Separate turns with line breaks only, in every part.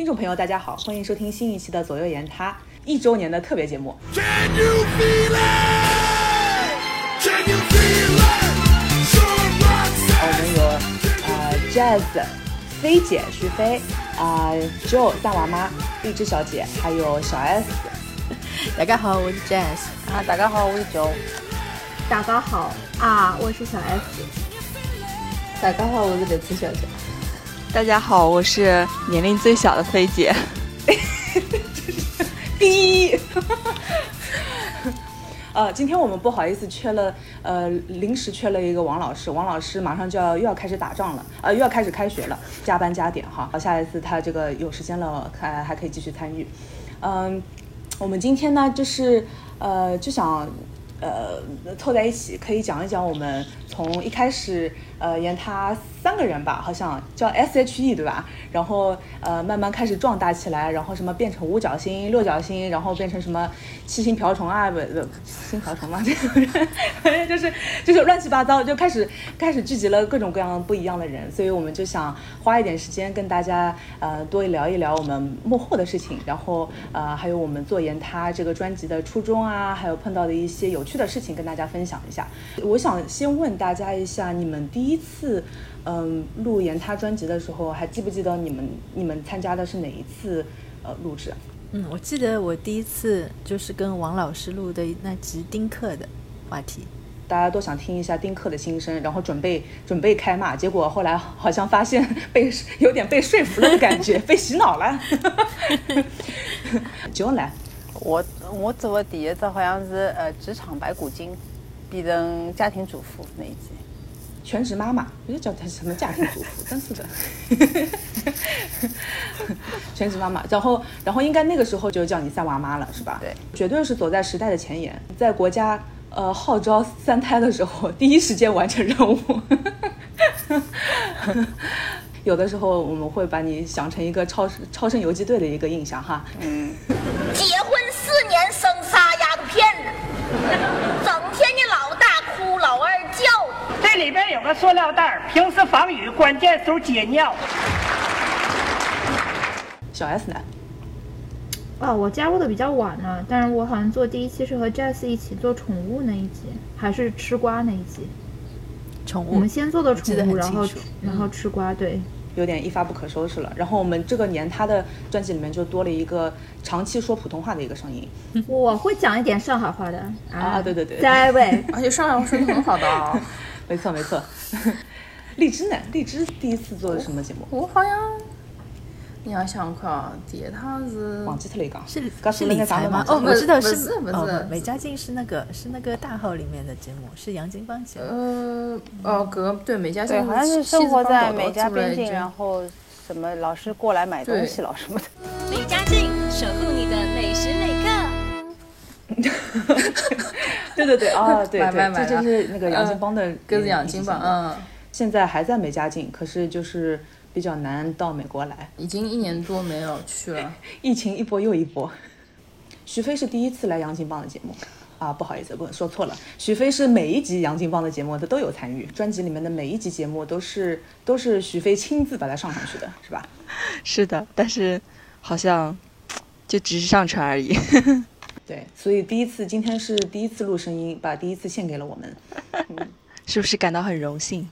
听众朋友，大家好，欢迎收听新一期的左右言他一周年的特别节目。我们有呃 Jazz、飞姐徐飞啊、Joe 大娃妈、荔枝小姐，还有小 S。
大家好，我是 Jazz
啊，大家好，我是 Joe。
大家好啊，我是小 S。
大家好，我是荔枝小姐。
大家好，我是年龄最小的菲姐。
第一，呃，今天我们不好意思缺了，呃，临时缺了一个王老师，王老师马上就要又要开始打仗了，呃，又要开始开学了，加班加点哈。好，下一次他这个有时间了，还还可以继续参与。嗯，我们今天呢，就是呃，就想呃凑在一起，可以讲一讲我们从一开始呃演他三个人吧，好像叫 S H E 对吧？然后呃慢慢开始壮大起来，然后什么变成五角星、六角星，然后变成什么七星瓢虫啊，不不星瓢虫嘛，反正就是就是乱七八糟，就开始开始聚集了各种各样不一样的人，所以我们就想花一点时间跟大家呃多聊一聊我们幕后的事情，然后呃还有我们做研他这个专辑的初衷啊，还有碰到的一些有趣的事情跟大家分享一下。我想先问大家一下，你们第一次。嗯，录研他专辑的时候，还记不记得你们你们参加的是哪一次呃录制？
嗯，我记得我第一次就是跟王老师录的那集丁克的话题，
大家都想听一下丁克的心声，然后准备准备开骂，结果后来好像发现被 有点被说服了的感觉，被洗脑了。就来，
我我做的第一次好像是呃职场白骨精，变成家庭主妇那一集。
全职妈妈，我就叫她什么家庭主妇，真是的。全职妈妈，然后，然后应该那个时候就叫你三娃妈了，是吧？
对，
绝对是走在时代的前沿，在国家呃号召三胎的时候，第一时间完成任务。有的时候我们会把你想成一个超超生游击队的一个印象哈。
嗯。结婚四年生仨丫头片子，
这里边有个塑料袋，平时防雨，关键时候解尿。
小 S 呢？
哦，我加入的比较晚呢，但是我好像做第一期是和 Jess 一起做宠物那一集，还是吃瓜那一集。
宠物。
我们先做的宠物，然后然后吃瓜，对。
有点一发不可收拾了。然后我们这个年他的专辑里面就多了一个长期说普通话的一个声音。
我会讲一点上海话的
啊，对对对，
在位，
而且上海话说的很好的啊。
没错没错，荔枝呢？荔枝第一次做的什么节目？
我好像，你要想看啊，第一趟是
忘记了一个，
是是理财吗？哦，我知道是不是美加净是那个是那个大号里面的节目，是杨金芳节目。
呃哦，哥对美加净
好像是生活在美加边境，然后什么老师过来买东西了什么的。
美加净守护你的每时每
刻。对对对啊，对对，这就是那个杨金邦的，
鸽子杨金邦，嗯，
现在还在美加境，可是就是比较难到美国来，
已经一年多没有去了，
疫情一波又一波。徐飞是第一次来杨金邦的节目。啊，不好意思，不说错了，徐飞是每一集杨金邦的节目他都有参与，专辑里面的每一集节目都是都是徐飞亲自把它上上去的，是吧？
是的，但是好像就只是上传而已。
对，所以第一次今天是第一次录声音，把第一次献给了我们，
是不是感到很荣幸？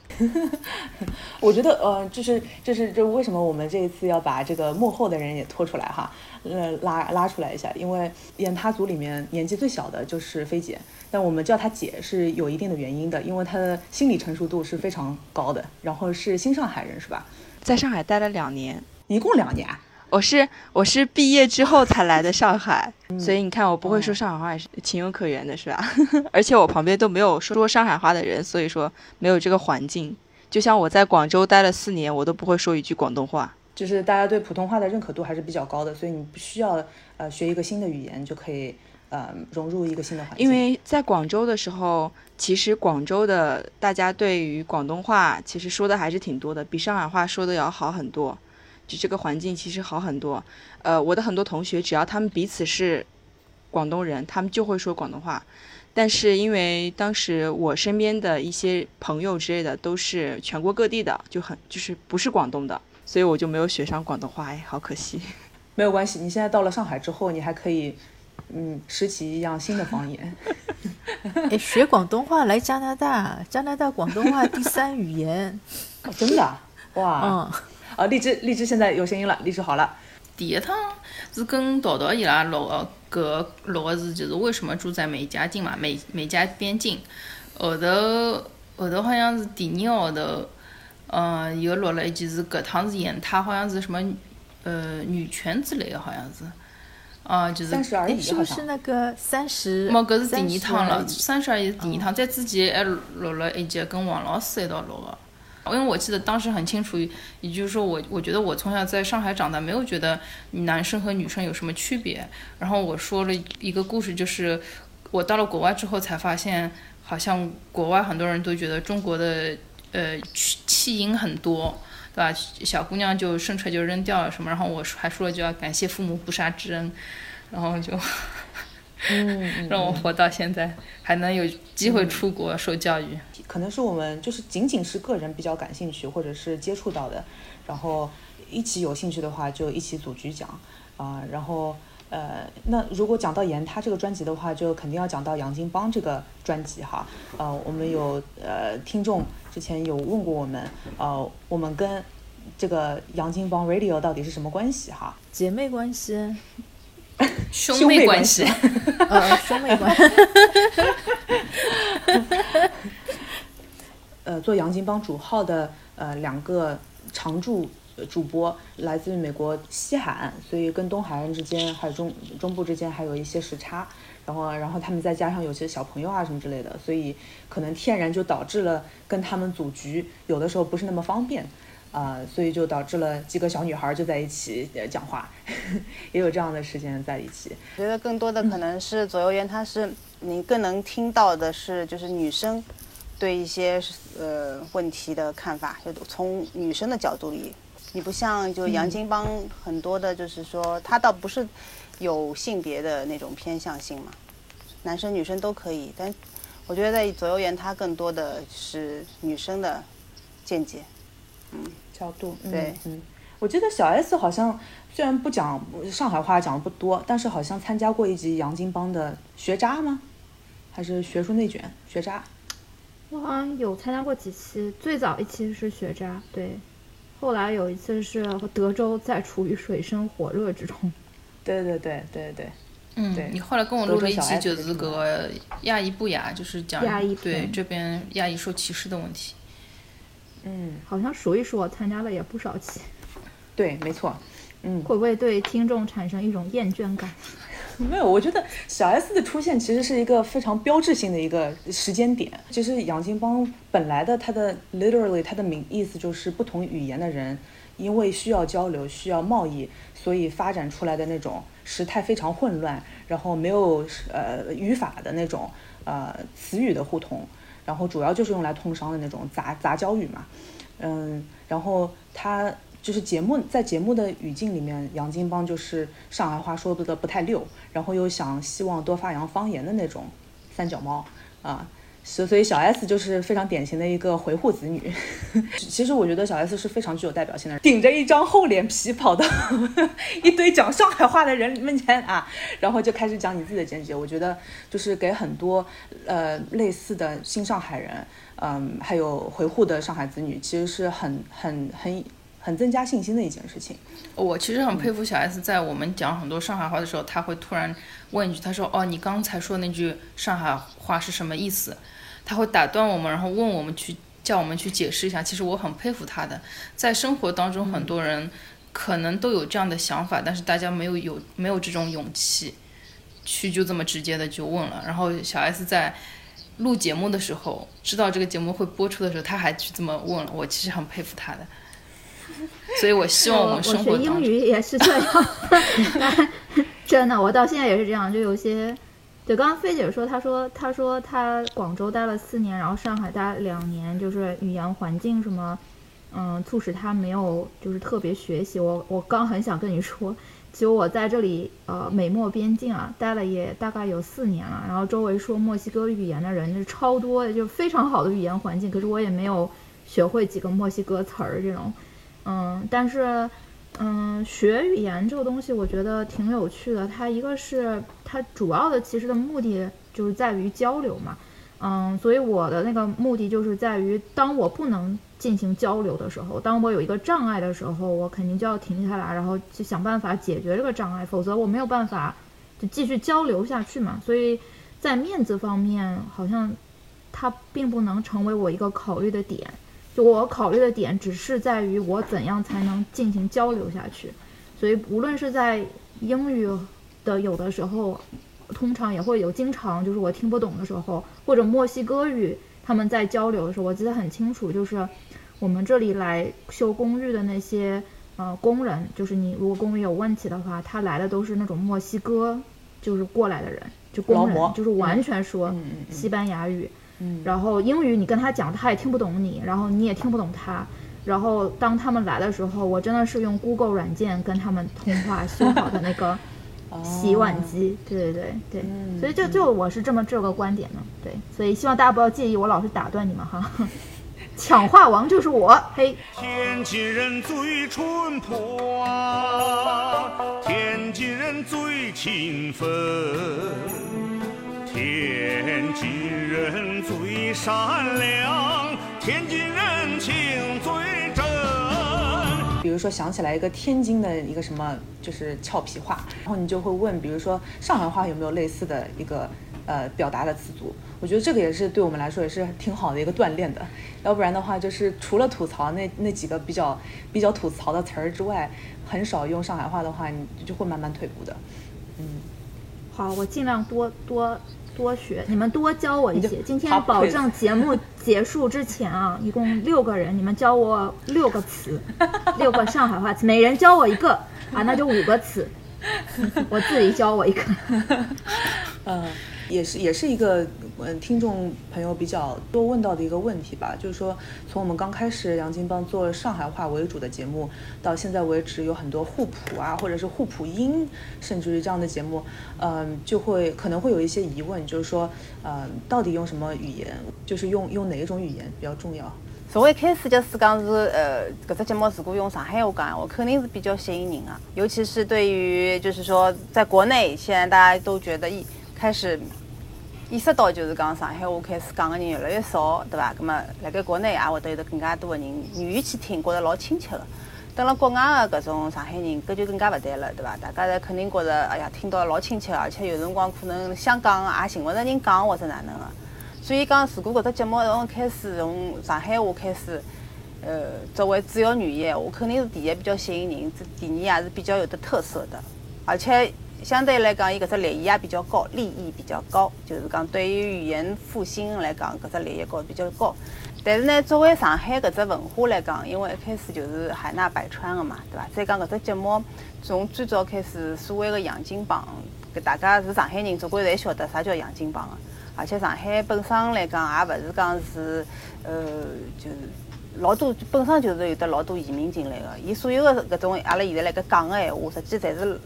我觉得呃，就是就是这为什么我们这一次要把这个幕后的人也拖出来哈，呃拉拉出来一下，因为演他组里面年纪最小的就是菲姐，但我们叫她姐是有一定的原因的，因为她的心理成熟度是非常高的，然后是新上海人是吧？
在上海待了两年，
一共两年。
我是我是毕业之后才来的上海，所以你看我不会说上海话也是情有可原的，是吧？而且我旁边都没有说上海话的人，所以说没有这个环境。就像我在广州待了四年，我都不会说一句广东话。
就是大家对普通话的认可度还是比较高的，所以你不需要呃学一个新的语言就可以呃融入一个新的环境。
因为在广州的时候，其实广州的大家对于广东话其实说的还是挺多的，比上海话说的要好很多。就这个环境其实好很多，呃，我的很多同学只要他们彼此是广东人，他们就会说广东话。但是因为当时我身边的一些朋友之类的都是全国各地的，就很就是不是广东的，所以我就没有学上广东话，哎，好可惜。
没有关系，你现在到了上海之后，你还可以，嗯，拾起一样新的方言。
哎，学广东话来加拿大，加拿大广东话第三语言。
真的？哇！嗯。啊，荔枝，荔枝现在有声音了，荔枝好了。
第一趟是跟桃桃伊拉录个，搿录个是就是为什么住在美加境嘛，美美加边境。后头后头好像是第二号头，嗯，又录了一集是搿趟是演他好像是什么呃女权之类的，好像是。啊，就是
三十而已，
是不是那个三十？
冇，搿是第二趟了，三十而已是第二趟，在之前还录了一集跟王老师一道录的。因为我记得当时很清楚，也就是说我我觉得我从小在上海长大，没有觉得男生和女生有什么区别。然后我说了一个故事，就是我到了国外之后才发现，好像国外很多人都觉得中国的呃弃婴很多，对吧？小姑娘就生出来就扔掉了什么。然后我还说了就要感谢父母不杀之恩，然后就
嗯
让我活到现在还能有机会出国受教育。
可能是我们就是仅仅是个人比较感兴趣，或者是接触到的，然后一起有兴趣的话就一起组局讲啊。然后呃，那如果讲到严他这个专辑的话，就肯定要讲到杨金邦这个专辑哈。呃，我们有呃听众之前有问过我们，呃，我们跟这个杨金邦 Radio 到底是什么关系哈？
姐妹关系，
兄妹关系，
呃，兄妹关系。
呃，做杨金帮主号的呃两个常驻主播来自于美国西海岸，所以跟东海岸之间还有中中部之间还有一些时差，然后然后他们再加上有些小朋友啊什么之类的，所以可能天然就导致了跟他们组局有的时候不是那么方便，啊，所以就导致了几个小女孩就在一起讲话，也有这样的时间在一起。
我觉得更多的可能是左右员，他是你更能听到的是就是女生。对一些呃问题的看法，就从女生的角度里，你不像就杨金帮很多的，就是说他倒不是有性别的那种偏向性嘛，男生女生都可以。但我觉得在左右言，他更多的是女生的见解，嗯，
角度。
对，
嗯，我记得小 S 好像虽然不讲上海话，讲的不多，但是好像参加过一集杨金帮的学渣吗？还是学术内卷学渣？
我好像有参加过几期，最早一期是学渣，对，后来有一次是德州在处于水深火热之中，
对对对对对，
嗯，你后来跟我录了一期九子格亚裔不雅，就是讲对这边亚裔受歧视的问题，
嗯，
好像数一数我参加了也不少期，
对，没错，嗯，
会不会对听众产生一种厌倦感？
没有，我觉得小 S 的出现其实是一个非常标志性的一个时间点。其实杨金邦本来的他的 literally 他的名意思就是不同语言的人，因为需要交流、需要贸易，所以发展出来的那种时态非常混乱，然后没有呃语法的那种呃词语的互通，然后主要就是用来通商的那种杂杂交语嘛，嗯，然后他。就是节目在节目的语境里面，杨金邦就是上海话说的不太溜，然后又想希望多发扬方言的那种三脚猫啊，所所以小 S 就是非常典型的一个回沪子女。其实我觉得小 S 是非常具有代表性的，顶着一张厚脸皮跑到 一堆讲上海话的人面前啊，然后就开始讲你自己的见解。我觉得就是给很多呃类似的新上海人，嗯，还有回沪的上海子女，其实是很很。很很增加信心的一件事情。
我其实很佩服小 S，在我们讲很多上海话的时候，他会突然问一句：“他说哦，你刚才说那句上海话是什么意思？”他会打断我们，然后问我们去叫我们去解释一下。其实我很佩服他的。在生活当中，很多人可能都有这样的想法，但是大家没有有没有这种勇气去就这么直接的就问了。然后小 S 在录节目的时候，知道这个节目会播出的时候，他还去这么问了。我其实很佩服他的。所以我希望我们生活
我学英语也是这样，真的，我到现在也是这样。就有些，对，刚刚菲姐说，她说，她说她广州待了四年，然后上海待两年，就是语言环境什么，嗯，促使她没有就是特别学习。我我刚很想跟你说，其实我在这里呃美墨边境啊待了也大概有四年了，然后周围说墨西哥语言的人就超多，就非常好的语言环境，可是我也没有学会几个墨西哥词儿这种。嗯，但是，嗯，学语言这个东西，我觉得挺有趣的。它一个是它主要的其实的目的就是在于交流嘛，嗯，所以我的那个目的就是在于，当我不能进行交流的时候，当我有一个障碍的时候，我肯定就要停下来，然后去想办法解决这个障碍，否则我没有办法就继续交流下去嘛。所以在面子方面，好像它并不能成为我一个考虑的点。就我考虑的点只是在于我怎样才能进行交流下去，所以无论是在英语的有的时候，通常也会有经常就是我听不懂的时候，或者墨西哥语他们在交流的时候，我记得很清楚，就是我们这里来修公寓的那些呃工人，就是你如果公寓有问题的话，他来的都是那种墨西哥就是过来的人，就工人，就是完全说西班牙语。然后英语你跟他讲，他也听不懂你，然后你也听不懂他。然后当他们来的时候，我真的是用 Google 软件跟他们通话修好的那个 洗碗机。对对对对，所以就就我是这么这个观点呢。对，所以希望大家不要介意我老是打断你们哈。抢话王就是我，嘿。
天津人最淳朴啊，天津人最勤奋。天津人最善良，天津人情最真。
比如说想起来一个天津的一个什么，就是俏皮话，然后你就会问，比如说上海话有没有类似的一个呃表达的词组？我觉得这个也是对我们来说也是挺好的一个锻炼的。要不然的话，就是除了吐槽那 那几个比较比较吐槽的词儿之外，很少用上海话的话，你就会慢慢退步的。嗯，
好，我尽量多多。多学，你们多教我一些。今天保证节目 结束之前啊，一共六个人，你们教我六个词，六个上海话词，每人教我一个啊，那就五个词。我自己教我一个。
嗯。也是也是一个嗯，听众朋友比较多问到的一个问题吧，就是说从我们刚开始杨金帮做上海话为主的节目，到现在为止有很多互普啊，或者是互普音，甚至于这样的节目，嗯，就会可能会有一些疑问，就是说，嗯，到底用什么语言，就是用用哪一种语言比较重要？
从一开始就是讲是呃，搿只节目如果用上海话讲，我肯定是比较吸引人啊，尤其是对于就是说在国内，现在大家都觉得一。开始意识到，就是讲上海话开始讲的人越来越少，对伐？那么，辣盖国内也会得有得更加多的人愿意去听，觉得老亲切的。等了国外的搿种上海人，搿就更加勿对了，对伐？大家侪肯定觉着，哎呀，听到老亲切，而且有辰光可能想讲也寻勿着人讲，或者哪能的。所以讲，如果搿只节目从开始从上海话开始，呃，作为主要语言，我肯定是第一比较吸引人，第二也是比较有的特色的，而且。相对来讲，伊搿只利益也比较高，利益比较高，就是讲对于语言复兴来讲，搿只利益高比较高。但是呢，作为上海搿只文化来讲，因为一开始就是海纳百川个嘛，对伐？再讲搿只节目从最早开始，所谓个洋泾浜，搿大家是上海人，总归侪晓得啥叫洋泾浜个。而且上海本身来讲，也勿是讲是，呃，就是老多本身就是有得老多移民进来的。伊所有的搿种阿拉现在辣盖讲的闲话，实际侪是。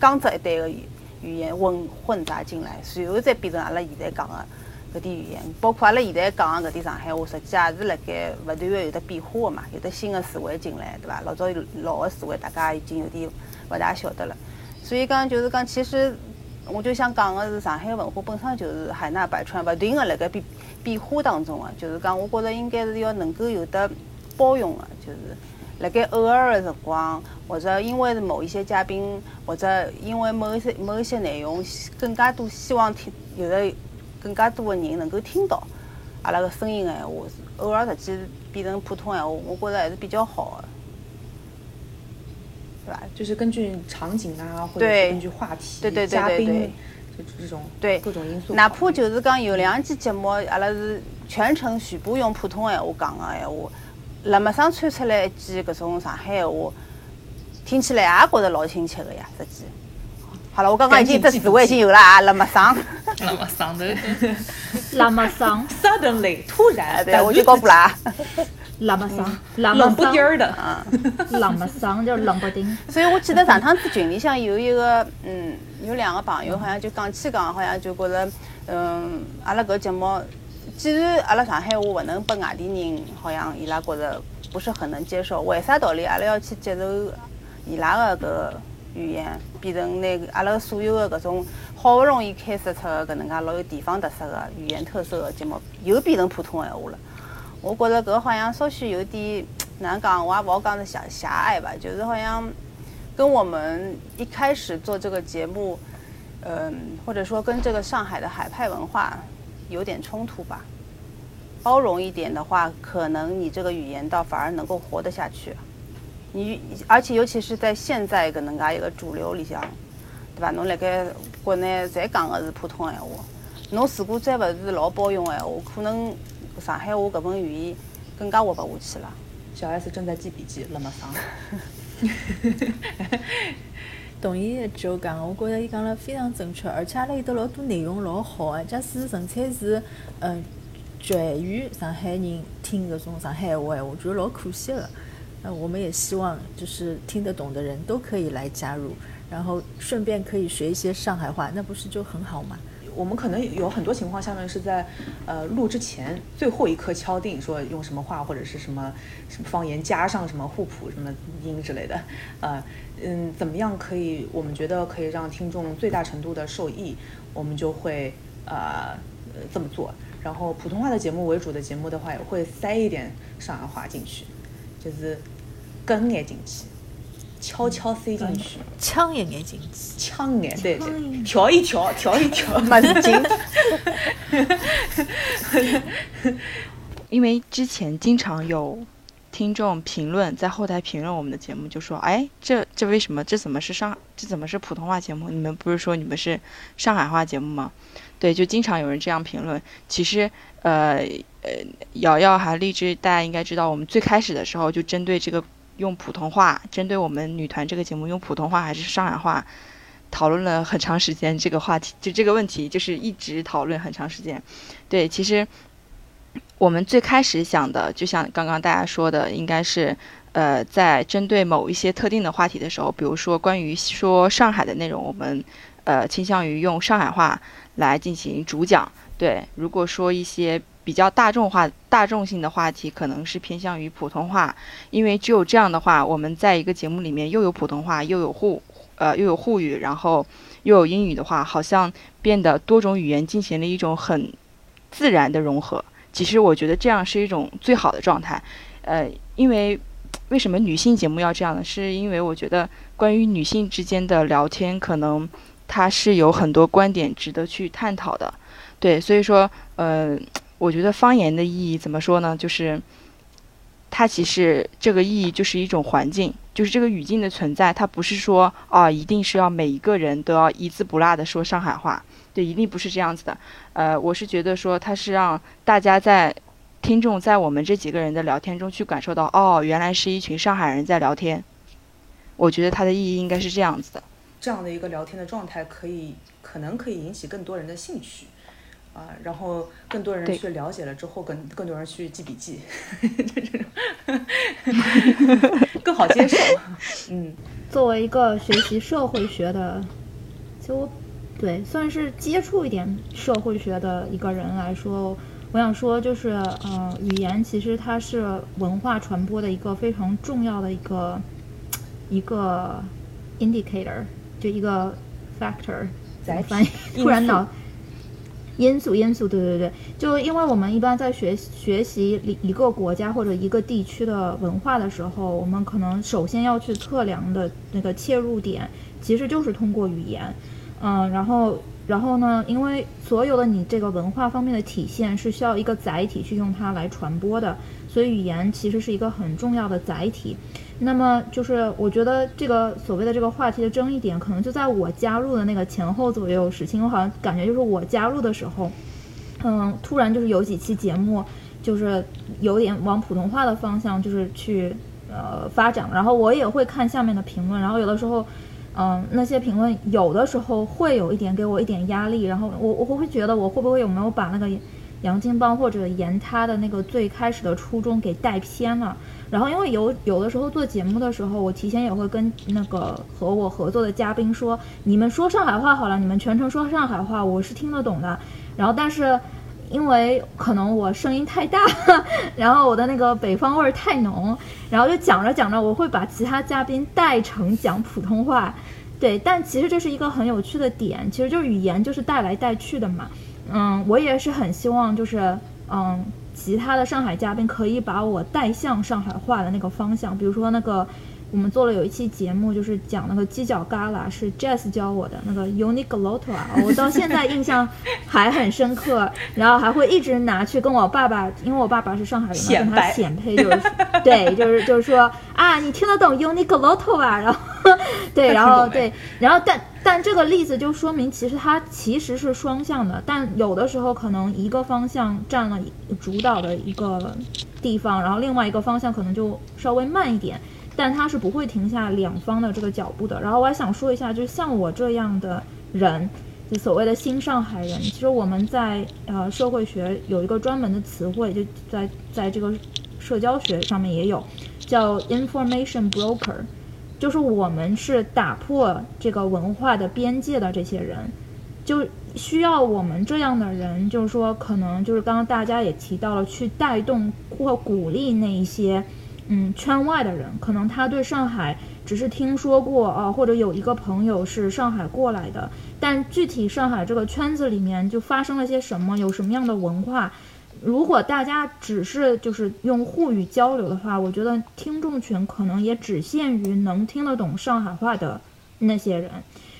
江浙一带的语语言混混杂进来，随后再变成阿拉现在讲的搿点语言，包括阿拉现在讲的搿点上海话，实际也是辣盖勿断的有得变化的嘛，有得新的词汇进来，对伐？老早老的词汇大家已经有点勿大晓得了，所以讲就是讲，其实我就想讲的是，上海文化本身就是海纳百川，勿断的辣盖变变化当中的，就是讲，我觉着应该是要能够有得包容的，就是。辣盖偶尔的辰光，或者因为某一些嘉宾，或者因为某一些某一些内容，更加多希望听有的更加多的人能够听到阿拉个声音的闲话，偶尔实际变成普通闲话，我觉着还是比较好的，
对吧？就是根据场景啊，或者根据话题、嘉宾，就这种对各种因素。
哪怕就是讲有两期节目，阿拉是全程全部用普通闲话讲的闲话。辣么上穿出来一句搿种上海话，听起来也觉着老亲切个呀，实际。好了，我刚刚已经这词汇已经有了啊，辣么上。
辣么上头。
辣么上。
Suddenly，突然。
对，我就搞不啦。
辣么上。
冷不丁儿的。
啊。
辣么上就冷不丁。
所以我记得上趟子群里向有一个，嗯，有两个朋友好像就讲起讲，好像就觉着，嗯，阿拉搿节目。既然阿拉上海话勿能拨外地人，好像伊拉觉着不是很能接受。为啥道理？阿拉要去接受伊拉的搿语言，变成那阿拉所有的搿种好不容易开设出的搿能介老有地方特色的语言特色的节目，又变成普通闲话了。我觉着搿好像稍许有点哪能讲，我也勿好讲是狭狭隘吧，就是好像跟我们一开始做这个节目，嗯，或者说跟这个上海的海派文化有点冲突吧。包容一点的话，可能你这个语言倒反而能够活得下去。你而且尤其是在现在个能噶一个主流里向，对吧？侬辣盖国内再讲的是普通闲话，侬如果再勿是老包容闲话，可能上海话搿门语言更加活勿下去了。
小 S 正在记笔记，辣么上。
同意就讲，我觉着伊讲了非常正确，而且阿拉有得老多内容老好的。假使纯粹是嗯。全于上海人听搿种上海话，我觉得老可惜了。那我们也希望，就是听得懂的人都可以来加入，然后顺便可以学一些上海话，那不是就很好吗？
我们可能有很多情况下面是在呃录之前最后一刻敲定说用什么话或者是什么什么方言加上什么互补什么音之类的，呃嗯，怎么样可以？我们觉得可以让听众最大程度的受益，我们就会呃这么做。然后普通话的节目为主的节目的话，也会塞一点上海话进去，就是跟眼进去，悄悄塞进去，
呛一眼进去，
呛一眼，对对，调一调，调一调，
蛮紧。
因为之前经常有听众评论，在后台评论我们的节目，就说：“哎，这这为什么？这怎么是上？这怎么是普通话节目？你们不是说你们是上海话节目吗？”对，就经常有人这样评论。其实，呃呃，瑶瑶还荔枝，大家应该知道，我们最开始的时候就针对这个用普通话，针对我们女团这个节目用普通话还是上海话，讨论了很长时间这个话题，就这个问题，就是一直讨论很长时间。对，其实我们最开始想的，就像刚刚大家说的，应该是，呃，在针对某一些特定的话题的时候，比如说关于说上海的内容，我们呃倾向于用上海话。来进行主讲，对。如果说一些比较大众化、大众性的话题，可能是偏向于普通话，因为只有这样的话，我们在一个节目里面又有普通话，又有沪，呃，又有沪语，然后又有英语的话，好像变得多种语言进行了一种很自然的融合。其实我觉得这样是一种最好的状态，呃，因为为什么女性节目要这样呢？是因为我觉得关于女性之间的聊天可能。它是有很多观点值得去探讨的，对，所以说，呃，我觉得方言的意义怎么说呢？就是它其实这个意义就是一种环境，就是这个语境的存在，它不是说啊，一定是要每一个人都要一字不落的说上海话，对，一定不是这样子的。呃，我是觉得说它是让大家在听众在我们这几个人的聊天中去感受到，哦，原来是一群上海人在聊天。我觉得它的意义应该是这样子的。
这样的一个聊天的状态，可以可能可以引起更多人的兴趣，啊，然后更多人去了解了之后，更更多人去记笔记，这种 更好接受。嗯，
作为一个学习社会学的，就对算是接触一点社会学的一个人来说，我想说就是，呃，语言其实它是文化传播的一个非常重要的一个一个 indicator。就一个 factor，在翻译，突然脑因素因素，对对对，就因为我们一般在学学习一一个国家或者一个地区的文化的时候，我们可能首先要去测量的那个切入点，其实就是通过语言，嗯，然后然后呢，因为所有的你这个文化方面的体现是需要一个载体去用它来传播的，所以语言其实是一个很重要的载体。那么就是，我觉得这个所谓的这个话题的争议点，可能就在我加入的那个前后左右时期。我好像感觉就是我加入的时候，嗯，突然就是有几期节目，就是有点往普通话的方向就是去呃发展。然后我也会看下面的评论，然后有的时候，嗯，那些评论有的时候会有一点给我一点压力。然后我我会觉得我会不会有没有把那个杨金邦或者言他的那个最开始的初衷给带偏了？然后，因为有有的时候做节目的时候，我提前也会跟那个和我合作的嘉宾说：“你们说上海话好了，你们全程说上海话，我是听得懂的。”然后，但是因为可能我声音太大，然后我的那个北方味儿太浓，然后就讲着讲着，我会把其他嘉宾带成讲普通话。对，但其实这是一个很有趣的点，其实就是语言就是带来带去的嘛。嗯，我也是很希望就是嗯，其他的上海嘉宾可以把我带向上海话的那个方向，比如说那个。我们做了有一期节目，就是讲那个犄角旮旯，是 Jazz 教我的那个 Uniglotto 啊，我到现在印象还很深刻，然后还会一直拿去跟我爸爸，因为我爸爸是上海人嘛，跟他显配，就是对，就是就是说啊，你听得懂 Uniglotto 吧？然后对，然后对，然后但但这个例子就说明，其实它其实是双向的，但有的时候可能一个方向占了主导的一个地方，然后另外一个方向可能就稍微慢一点。但他是不会停下两方的这个脚步的。然后我还想说一下，就像我这样的人，就所谓的新上海人，其实我们在呃社会学有一个专门的词汇，就在在这个社交学上面也有，叫 information broker，就是我们是打破这个文化的边界的这些人，就需要我们这样的人，就是说可能就是刚刚大家也提到了，去带动或鼓励那一些。嗯，圈外的人可能他对上海只是听说过啊，或者有一个朋友是上海过来的，但具体上海这个圈子里面就发生了些什么，有什么样的文化？如果大家只是就是用沪语交流的话，我觉得听众群可能也只限于能听得懂上海话的那些人。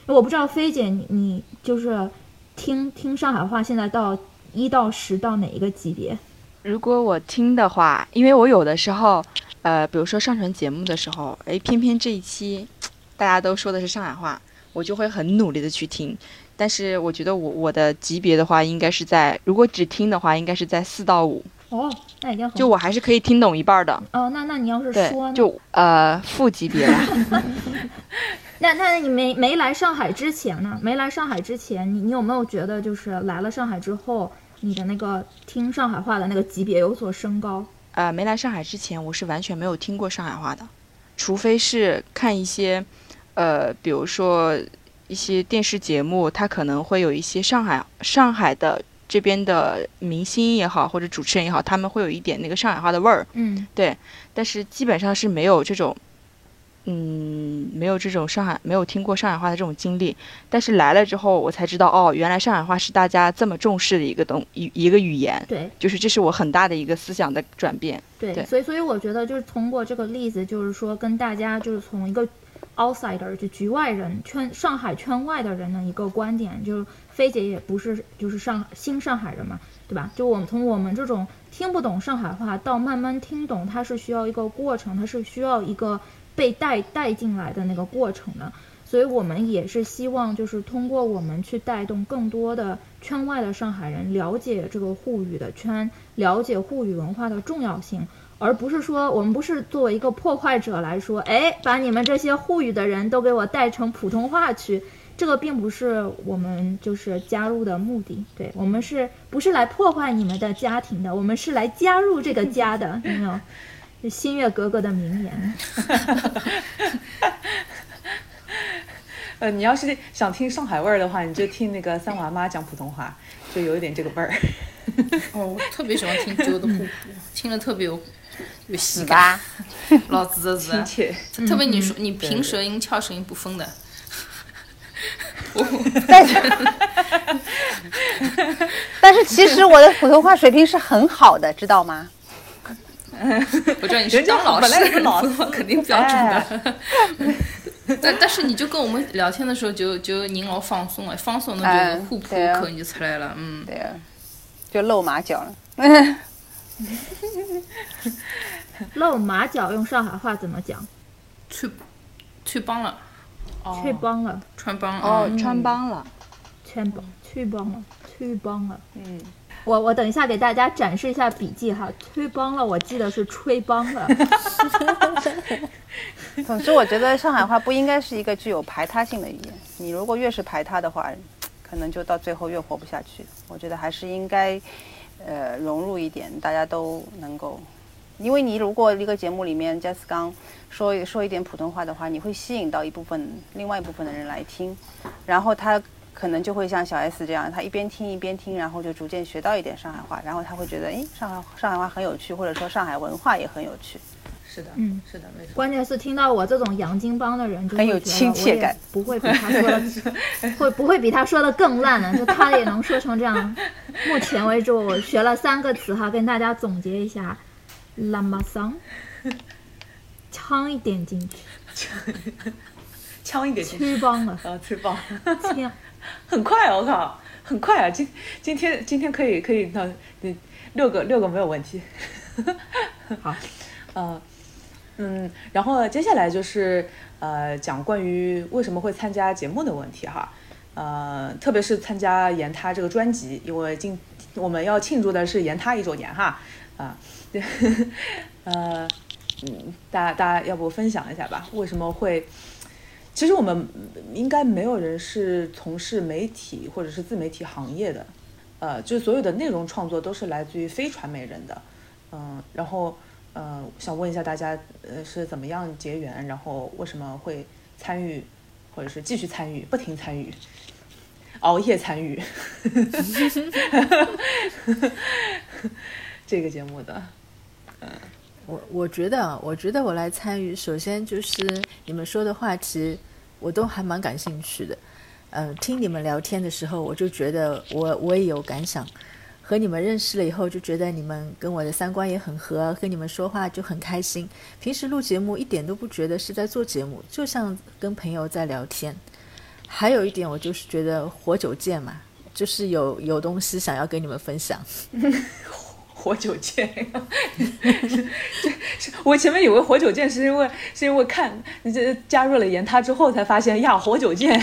我不知道菲姐，你你就是听听上海话，现在到一到十到哪一个级别？
如果我听的话，因为我有的时候。呃，比如说上传节目的时候，哎，偏偏这一期 大家都说的是上海话，我就会很努力的去听。但是我觉得我我的级别的话，应该是在如果只听的话，应该是在四到五。
哦，那已经
就我还是可以听懂一半的。
哦，那那你要是说
呢？就呃副级别吧。
那那你没没来上海之前呢？没来上海之前，你你有没有觉得就是来了上海之后，你的那个听上海话的那个级别有所升高？
呃，没来上海之前，我是完全没有听过上海话的，除非是看一些，呃，比如说一些电视节目，它可能会有一些上海上海的这边的明星也好，或者主持人也好，他们会有一点那个上海话的味儿。
嗯，
对，但是基本上是没有这种。嗯，没有这种上海没有听过上海话的这种经历，但是来了之后，我才知道哦，原来上海话是大家这么重视的一个东一一个语言。
对，
就是这是我很大的一个思想的转变。
对，所以所以我觉得就是通过这个例子，就是说跟大家就是从一个 outsider 就局外人圈上海圈外的人的一个观点，就是菲姐也不是就是上新上海人嘛，对吧？就我们从我们这种听不懂上海话到慢慢听懂，它是需要一个过程，它是需要一个。被带带进来的那个过程呢，所以我们也是希望，就是通过我们去带动更多的圈外的上海人了解这个沪语的圈，了解沪语文化的重要性，而不是说我们不是作为一个破坏者来说，哎，把你们这些沪语的人都给我带成普通话去，这个并不是我们就是加入的目的，对我们是不是来破坏你们的家庭的？我们是来加入这个家的，有没有？新月格格的名言。
呃，你要是想听上海味儿的话，你就听那个三娃妈讲普通话，就有一点这个味儿。
哦，我特别喜欢听周的互补，听了特别有有喜感。老子的
亲切，
特别你说你平舌音翘舌音不分的。
但是，但是其实我的普通话水平是很好的，知道吗？
我知道你是当老师，老师肯定标准的。但但是你就跟我们聊天的时候，就就您老放松了，放松那就互补口音就出来了，嗯，
对啊，就露马脚了。
露马脚用上海话怎么讲？
去去帮了，
穿帮了，
穿帮
哦，穿帮了，
穿帮，穿帮了，穿帮了，嗯。我我等一下给大家展示一下笔记哈，吹帮了，我记得是吹帮了。
总之，我觉得上海话不应该是一个具有排他性的语言。你如果越是排他的话，可能就到最后越活不下去。我觉得还是应该，呃，融入一点，大家都能够。因为你如果一个节目里面 j 斯刚说说一点普通话的话，你会吸引到一部分另外一部分的人来听，然后他。可能就会像小 S 这样，他一边听一边听，然后就逐渐学到一点上海话，然后他会觉得，哎，上海上海话很有趣，或者说上海文化也很有趣。
是的，
嗯，
是的，没错。
关键是听到我这种洋泾浜的人，就
很有亲切感
不会比他说的，会 不会比他说的更烂呢？就他也能说成这样。目前为止，我学了三个词哈，跟大家总结一下：拉马桑，呛一点进去，
呛一点进去，
吃棒了，
啊，吃棒，
呛。
很快哦，我靠，很快啊！今今天今天可以可以到嗯六个六个没有问题。
好，
呃嗯，然后接下来就是呃讲关于为什么会参加节目的问题哈，呃，特别是参加研他这个专辑，因为今我们要庆祝的是研他一周年哈，啊，呃嗯，大家大家要不分享一下吧，为什么会？其实我们应该没有人是从事媒体或者是自媒体行业的，呃，就是所有的内容创作都是来自于非传媒人的，嗯、然后呃，想问一下大家，呃，是怎么样结缘，然后为什么会参与，或者是继续参与，不停参与，熬夜参与 这个节目的，嗯。
我我觉得啊，我觉得我来参与，首先就是你们说的话题，我都还蛮感兴趣的。嗯、听你们聊天的时候，我就觉得我我也有感想。和你们认识了以后，就觉得你们跟我的三观也很合，跟你们说话就很开心。平时录节目一点都不觉得是在做节目，就像跟朋友在聊天。还有一点，我就是觉得活久见嘛，就是有有东西想要跟你们分享。
活久见，我前面以为活久见是因为是因为看你这加入了言他之后才发现呀，活久见，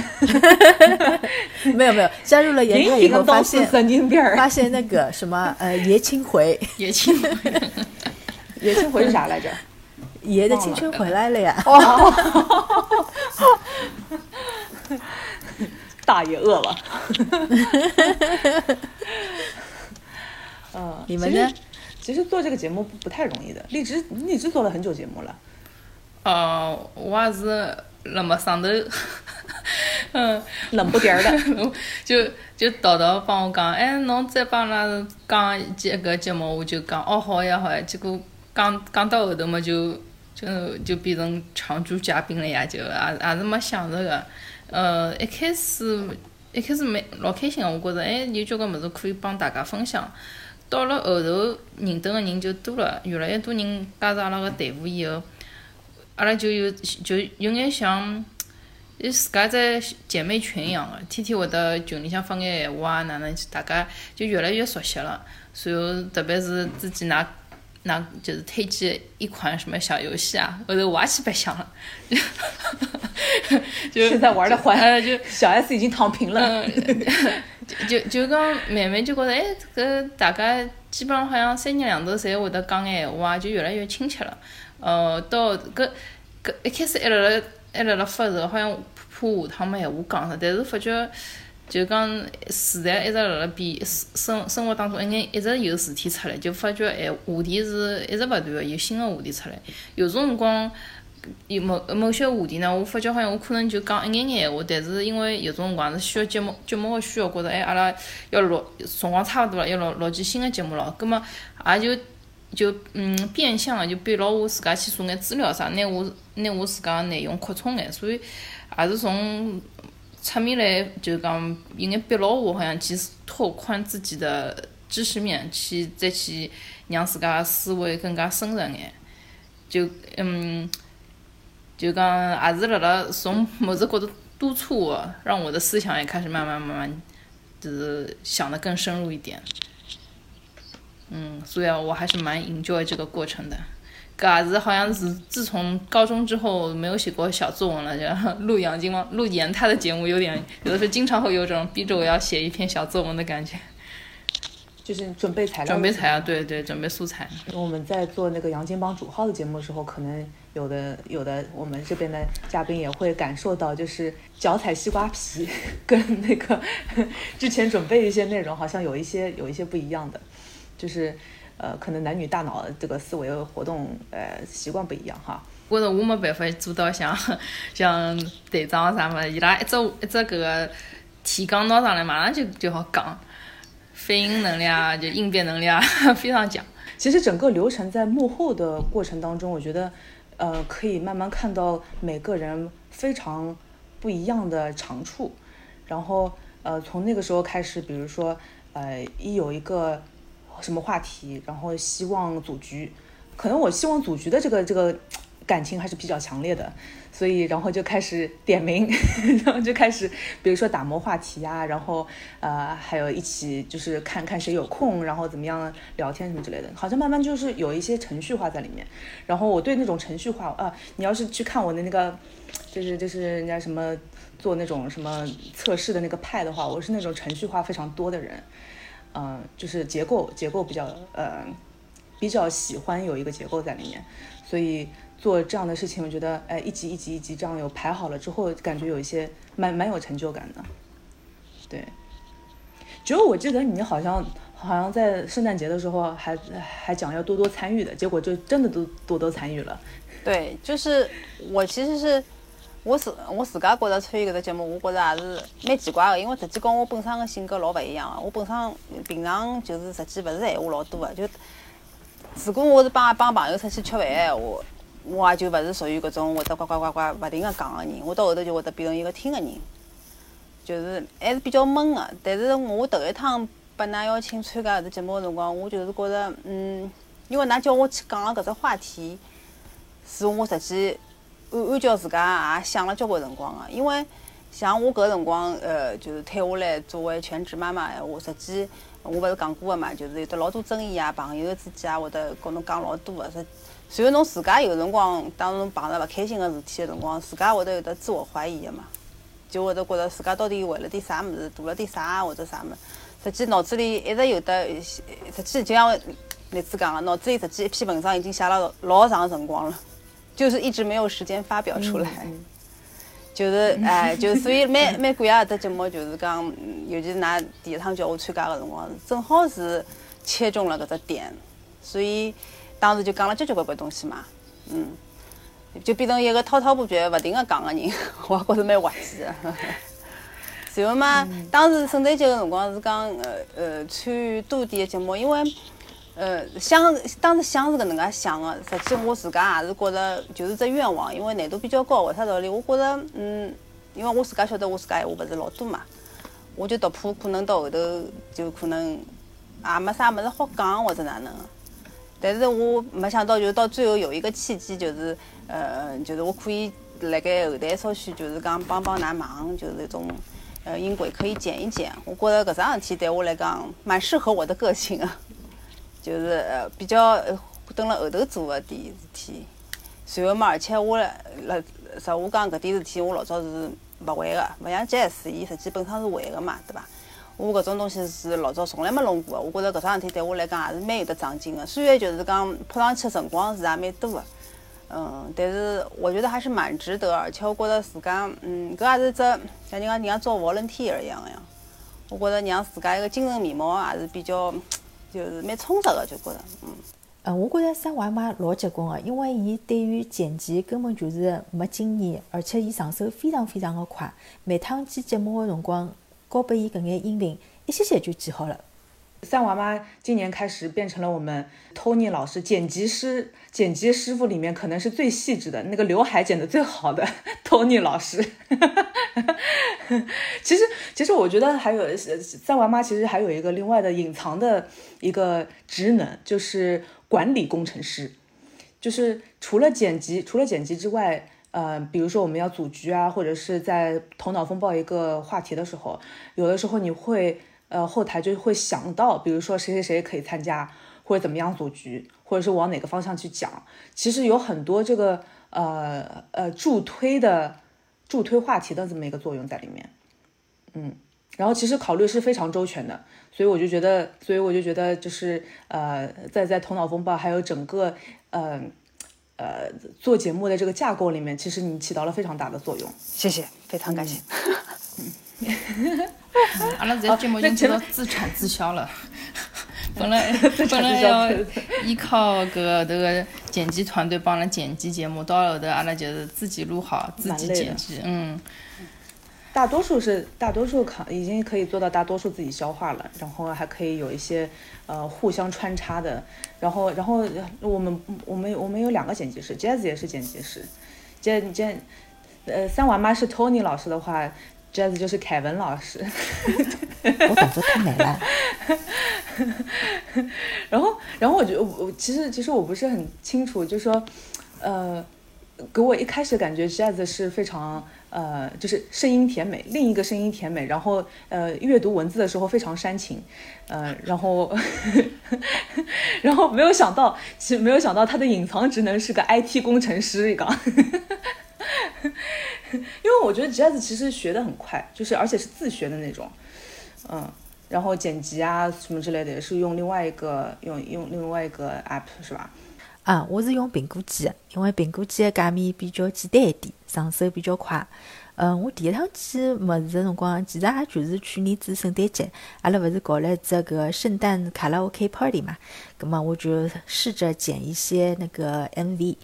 没有没有，加入了研他以后发现
神经病儿，
发现那个什么呃爷青回，
爷青回。
爷青回 是啥来着？
爷的青春回来了呀！
哦，大爷饿了。嗯，
你们呢？
其实做这个节目不不太容易的，荔枝荔枝做了很久节目了。
呃，我也是那么上头，嗯，
冷不丁儿的，
就就叨叨帮我讲，哎，侬再帮阿拉讲一节个节目，我就讲哦好呀好呀，结果讲讲到后头嘛，就就就变成常驻嘉宾了呀，就也也是没想着个，呃，一开始一开始没老开心个，我觉着哎有交关物事可以帮大家分享。到了后头认得个人就多了，越来越多人加入阿拉个队伍以后，阿拉就有就有眼像，伊自家在姐妹群一样个，天天会得群里向发眼闲话啊，哪能大家就越来越熟悉了。随后特别是之前㑚㑚就是推荐一款什么小游戏啊，后头我也去白相了，就
现在玩的欢，
呃就
小 S 已经躺平了。
嗯，就就讲慢慢就觉着，哎，搿大家基本上好像三言两头侪会得讲眼闲话，就越来越亲切了。呃，到搿搿一开始还辣辣还辣辣发愁，好像怕下趟没闲话讲了，但是发觉就讲时代一直辣辣变，生生活当中一眼一直有事体出来，就发觉哎话题是一直勿断个，有新个话题出来。有种辰光。有某某些话题呢，我发觉好像我可能就讲一眼眼闲话，但是因为有种辰光是需要节目节目个需要，觉着哎阿拉要录辰光差勿多了，要录录期新个节目了，葛末也就就嗯变相个就逼牢我自家去做眼资料啥，拿我拿我自家个内容扩充眼，所以也是从侧面来就讲有眼逼牢我，好像去拓宽自己的知识面，去再去让自家思维更加深入眼，就嗯。就讲也是辣辣从某只角度督促我，让我的思想也开始慢慢慢慢，就是想得更深入一点。嗯，所以啊，我还是蛮 enjoy 这个过程的。搿也是好像是自从高中之后没有写过小作文了，就 录杨金汪、录言他的节目，有点有的时候经常会有种逼着我要写一篇小作文的感觉。
就是准备材料，
准备材料，对对，准备素材。
我们在做那个杨金帮主号的节目的时候，可能有的有的我们这边的嘉宾也会感受到，就是脚踩西瓜皮，跟那个之前准备一些内容好像有一些有一些不一样的，就是呃，可能男女大脑这个思维活动呃习惯不一样哈。
我着我没办法做到像 像队长啥么，伊拉一只一只搿个。提纲拿上来，马上就就好讲，反应能力啊，就应变能力啊，非常强。
其实整个流程在幕后的过程当中，我觉得，呃，可以慢慢看到每个人非常不一样的长处，然后，呃，从那个时候开始，比如说，呃，一有一个什么话题，然后希望组局，可能我希望组局的这个这个感情还是比较强烈的。所以，然后就开始点名，然后就开始，比如说打磨话题呀，然后呃，还有一起就是看看谁有空，然后怎么样聊天什么之类的，好像慢慢就是有一些程序化在里面。然后我对那种程序化啊，你要是去看我的那个，就是就是人家什么做那种什么测试的那个派的话，我是那种程序化非常多的人，嗯，就是结构结构比较呃比较喜欢有一个结构在里面，所以。做这样的事情，我觉得，哎，一集一集一集这样有排好了之后，感觉有一些蛮蛮有成就感的。对，只有我记得你好像好像在圣诞节的时候还还讲要多多参与的，结果就真的都多多参与了。
对，就是我其实是我是我自家觉得参与搿只节目，我觉着也是蛮奇怪的，因为实际跟我本身个性格老不一样个。我本身平常就是实际勿是闲话老多的，就如果我是帮一帮朋友出去吃饭闲话。我也就勿是属于搿种会得呱呱呱呱勿停个讲个人，我到后头就会得变成一个听个人，就是还是比较闷个。但是我头一趟拨㑚邀请参加搿只节目个辰光，我就是觉着，嗯，因为㑚叫我去讲个搿只话题，是我实际按按照自家也想了交关辰光个。因为像我搿辰光，呃，就是退下来作为全职妈妈闲话，实际我勿是讲过个嘛，就是有得老多争议啊，朋友之间也会得跟侬讲老多个。实随后侬自家有辰光，当侬碰着勿开心个事体个辰光，自家会得有得自我怀疑个嘛，就会得觉着自家到底为了点啥物事，做了点啥或者啥物事，实际脑子里一直有得，实际就像例子讲个，脑子里实际一篇文章已经写了老长辰光了，就是一直没有时间发表出来，就是 哎，就所以蛮蛮感谢搿只节目，就是讲，尤其是㑚第一趟叫我参加个辰光，正好是切中了搿只点，所以。当时就讲了交交关关东西嘛，嗯，就变成一个滔滔不绝、勿停个讲个人，我觉着蛮滑稽的。然后嘛，当时圣诞节个辰光是讲，呃呃，参与多点个节目，因为，呃，想当时想是搿能介想个，实际我自家也是觉着就是只愿望，因为难度比较高。为啥道理？我觉着，嗯，因为我自家晓得我自家闲话勿是老多嘛，我就突破可能到后头就可能也没啥物事好讲或者哪能。但是我没想到，就到最后有一个契机，就是呃，就是我可以辣盖后台稍许就是讲帮帮㑚忙，就是一种呃音轨可以剪一剪。我觉着搿桩事体对我来讲蛮适合我的个性啊，就是呃比较等了后头做的点事体。随后嘛，而且我辣实话讲搿点事体，我老早是勿会个，勿像 Jazz 伊实际本身是会个嘛，对伐？我搿种东西是老早从来没弄过个，我觉着搿桩事体对我来讲也是蛮有得长进的。虽然就是讲扑上去个辰光是也蛮多的，嗯，但是我觉得还是蛮值得，而且我觉着自家，嗯，搿也是只像人家人家做 volunteer 一样个呀。我觉着让自家一个精神面貌也是比较，就是蛮充实的，就觉着，嗯。
呃，我觉着三娃妈老结棍的，因为伊对于剪辑根本就是没经验，而且伊上手非常非常的快，每趟剪节目的辰光。交拨伊搿眼音频，一歇歇就剪好了。
三娃妈今年开始变成了我们 Tony 老师剪辑师，剪辑师傅里面可能是最细致的那个刘海剪的最好的 Tony 老师。其实，其实我觉得还有三娃妈其实还有一个另外的隐藏的一个职能，就是管理工程师，就是除了剪辑，除了剪辑之外。呃，比如说我们要组局啊，或者是在头脑风暴一个话题的时候，有的时候你会呃后台就会想到，比如说谁谁谁可以参加，或者怎么样组局，或者是往哪个方向去讲。其实有很多这个呃呃助推的助推话题的这么一个作用在里面，嗯，然后其实考虑是非常周全的，所以我就觉得，所以我就觉得就是呃在在头脑风暴还有整个呃。呃，做节目的这个架构里面，其实你起到了非常大的作用。
谢谢，非常感谢。
阿拉这节目已经做到自产自销了。本来本来要依靠个这个剪辑团队帮人剪辑节目，到后头阿拉就是自己录好，自己剪辑。嗯。
大多数是大多数可已经可以做到大多数自己消化了，然后还可以有一些呃互相穿插的，然后然后我们我们我们有两个剪辑师，Jazz 也是剪辑师，Jazz Jazz 呃三娃妈是 Tony 老师的话，Jazz 就是凯文老师。
我动作太美了。
然后然后我觉得我其实其实我不是很清楚，就说呃给我一开始感觉 Jazz 是非常。呃，就是声音甜美，另一个声音甜美，然后呃，阅读文字的时候非常煽情，呃，然后 然后没有想到，其实没有想到他的隐藏职能是个 IT 工程师一个，因为我觉得 Jazz 其实学的很快，就是而且是自学的那种，嗯，然后剪辑啊什么之类的也是用另外一个用用另外一个 app 是吧？
啊，我是用苹果机因为苹果机的界面比较简单一点，上手比较快。嗯，我第一趟记么事的辰光，其实也就是去年子圣诞节，阿拉勿是搞了一只个圣诞卡拉 OK party 嘛，葛么我就试着剪一些那个 MV。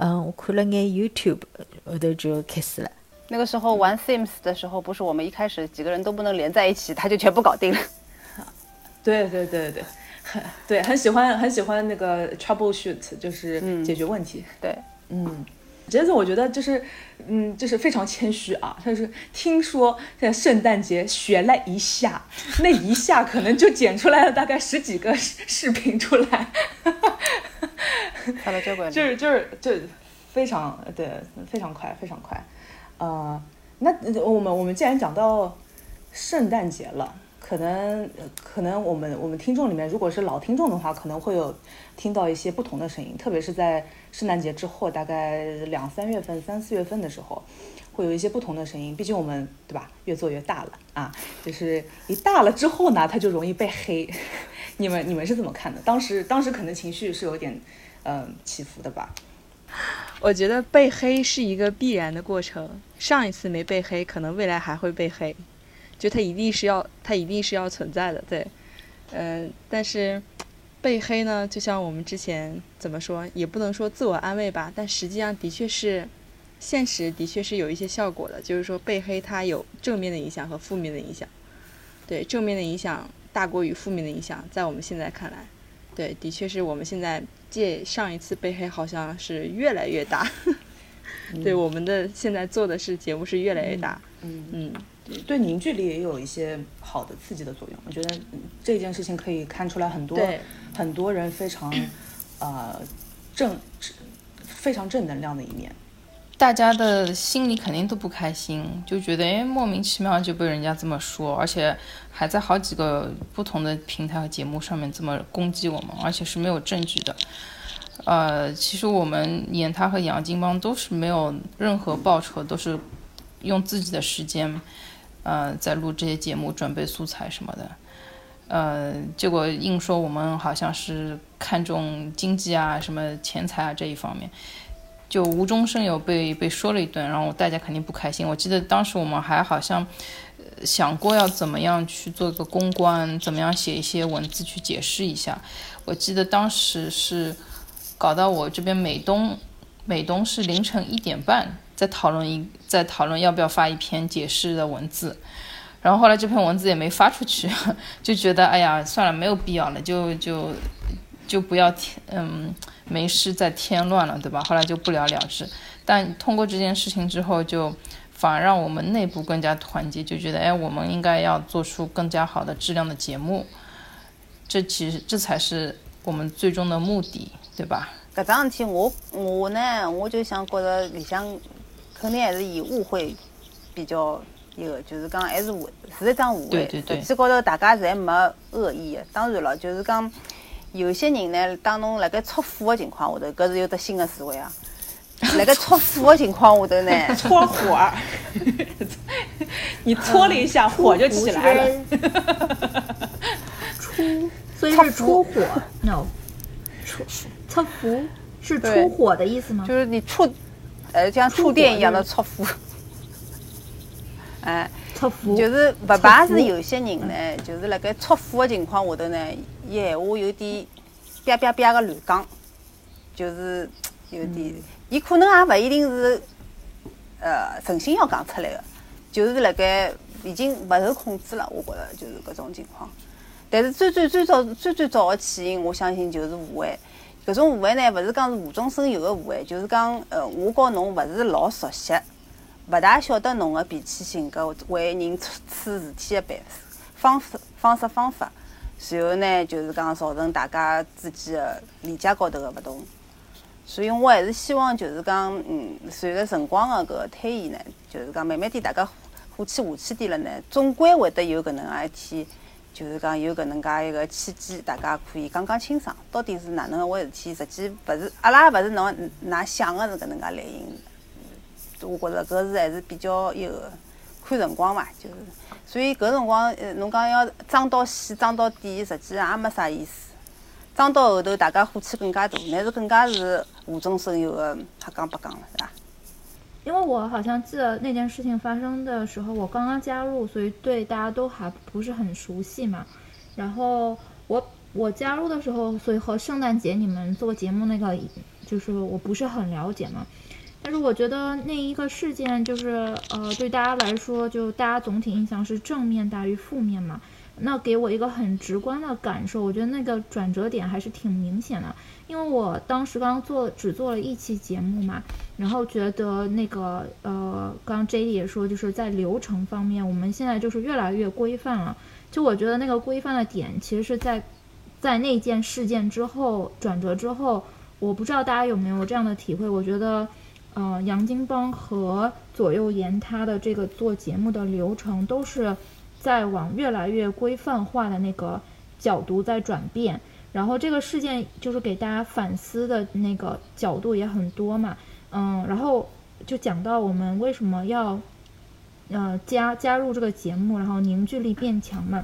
嗯，我看了眼 YouTube，后头就开始了。
那个时候玩 Sims 的时候，不是我们一开始几个人都不能连在一起，他就全部搞定了。
对对对对。很对，很喜欢很喜欢那个 troubleshoot，就是解决问题。
对，
嗯，杰子我觉得就是，嗯，就是非常谦虚啊。他是听说在圣诞节学了一下，那一下可能就剪出来了大概十几个视频出来。
快了，交关。
就是就是就非常对，非常快，非常快。呃，那我们我们既然讲到圣诞节了。可能可能我们我们听众里面，如果是老听众的话，可能会有听到一些不同的声音，特别是在圣诞节之后，大概两三月份、三四月份的时候，会有一些不同的声音。毕竟我们对吧，越做越大了啊，就是一大了之后呢，它就容易被黑。你们你们是怎么看的？当时当时可能情绪是有点嗯起伏的吧？
我觉得被黑是一个必然的过程，上一次没被黑，可能未来还会被黑。就它一定是要，它一定是要存在的，对，嗯，但是被黑呢，就像我们之前怎么说，也不能说自我安慰吧，但实际上的确是，现实的确是有一些效果的，就是说被黑它有正面的影响和负面的影响，对，正面的影响大过于负面的影响，在我们现在看来，对，的确是我们现在借上一次被黑好像是越来越大，对，我们的现在做的是节目是越来越大，
嗯嗯。对凝聚力也有一些好的刺激的作用。我觉得这件事情可以看出来很多很多人非常呃正非常正能量的一面。
大家的心里肯定都不开心，就觉得哎莫名其妙就被人家这么说，而且还在好几个不同的平台和节目上面这么攻击我们，而且是没有证据的。呃，其实我们演他和杨金邦都是没有任何报酬，都是用自己的时间。呃，在录这些节目，准备素材什么的，呃，结果硬说我们好像是看重经济啊、什么钱财啊这一方面，就无中生有被被说了一顿，然后大家肯定不开心。我记得当时我们还好像想过要怎么样去做一个公关，怎么样写一些文字去解释一下。我记得当时是搞到我这边美东，美东是凌晨一点半。在讨论一，在讨论要不要发一篇解释的文字，然后后来这篇文字也没发出去，就觉得哎呀，算了，没有必要了，就就就不要，嗯，没事再添乱了，对吧？后来就不了了之。但通过这件事情之后，就反而让我们内部更加团结，就觉得哎，我们应该要做出更加好的质量的节目，这其实这才是我们最终的目的，对吧？
搿桩事体，我我呢，我就想觉得里向。肯定还是以误会比较一个，就是讲还是误是一桩误会。实际高头大家侪没恶意的。当然了，就是讲有些人呢，当侬辣盖搓火的情况下头，搿是有得新的思维啊。辣盖搓火的情况下头呢，
搓火，你搓了一下火就起来了。
出，所以是出火？No，出搓服是出火的意思吗？
就是你触。呃，像触电一样的搓火，哎，
搓火
就是勿排除有些人呢，就是辣盖出火的情况下头呢，伊闲话有点啪啪啪个乱讲，就是有点，伊可能也勿一定是呃诚心要讲出来个，就是辣盖已经勿受控制了，我觉着就是搿种情况。但是最最最早最最早个起因，我相信就是误会。搿种误会呢，勿是讲是无中生有个误会，就是讲呃，我告侬勿是老熟悉，勿大晓得侬个脾气性格，为人处处事体的办法方式方式方法，然后呢，就是讲造成大家之间的理解高头的勿同。所以我还是希望就是讲，嗯，随着辰光的搿个推移呢，就是讲慢慢点大家火气下去点了呢，总归会得有搿能介一天，就是讲有搿能介一个契机，大家可以讲讲清爽，到底是哪能回事体？实际勿是阿拉也勿是侬㑚想的是搿能介来因。我觉着搿是还是比较一个看辰光嘛，就是，所以搿辰光，呃，侬讲要装到细装到底，实际上也没啥意思。装到后头，大家火气更加大，那是更加是无中生有的瞎讲八讲了，是吧？
因为我好像记得那件事情发生的时候，我刚刚加入，所以对大家都还不是很熟悉嘛。然后我我加入的时候，所以和圣诞节你们做节目那个，就是我不是很了解嘛。但是我觉得那一个事件，就是呃，对大家来说，就大家总体印象是正面大于负面嘛。那给我一个很直观的感受，我觉得那个转折点还是挺明显的。因为我当时刚做只做了一期节目嘛，然后觉得那个呃，刚 J D 也说，就是在流程方面，我们现在就是越来越规范了。就我觉得那个规范的点，其实是在在那件事件之后转折之后，我不知道大家有没有这样的体会。我觉得，呃，杨金邦和左右言他的这个做节目的流程都是。在往越来越规范化的那个角度在转变，然后这个事件就是给大家反思的那个角度也很多嘛，嗯，然后就讲到我们为什么要，呃加加入这个节目，然后凝聚力变强嘛，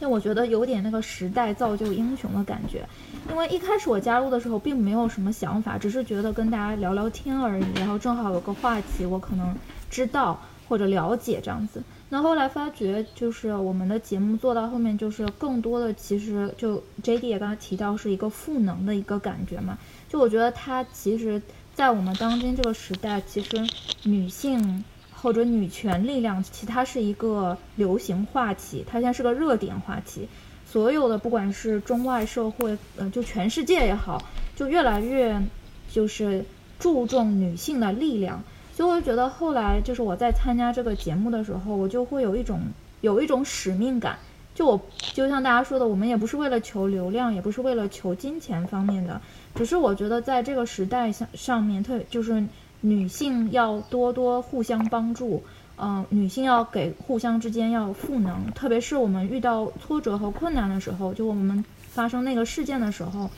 因为我觉得有点那个时代造就英雄的感觉，因为一开始我加入的时候并没有什么想法，只是觉得跟大家聊聊天而已，然后正好有个话题我可能知道或者了解这样子。那后来发觉，就是我们的节目做到后面，就是更多的其实就 J D 也刚才提到是一个赋能的一个感觉嘛。就我觉得它其实，在我们当今这个时代，其实女性或者女权力量，其实它是一个流行话题，它现在是个热点话题。所有的不管是中外社会，呃，就全世界也好，就越来越就是注重女性的力量。所以我就觉得，后来就是我在参加这个节目的时候，我就会有一种有一种使命感。就我就像大家说的，我们也不是为了求流量，也不是为了求金钱方面的，只是我觉得在这个时代上上面，特就是女性要多多互相帮助，嗯，女性要给互相之间要赋能，特别是我们遇到挫折和困难的时候，就我们发生那个事件的时候。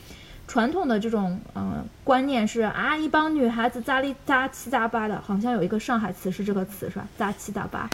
传统的这种嗯观念是啊，一帮女孩子杂里杂七杂八的，好像有一个上海词是这个词是吧？杂七杂八，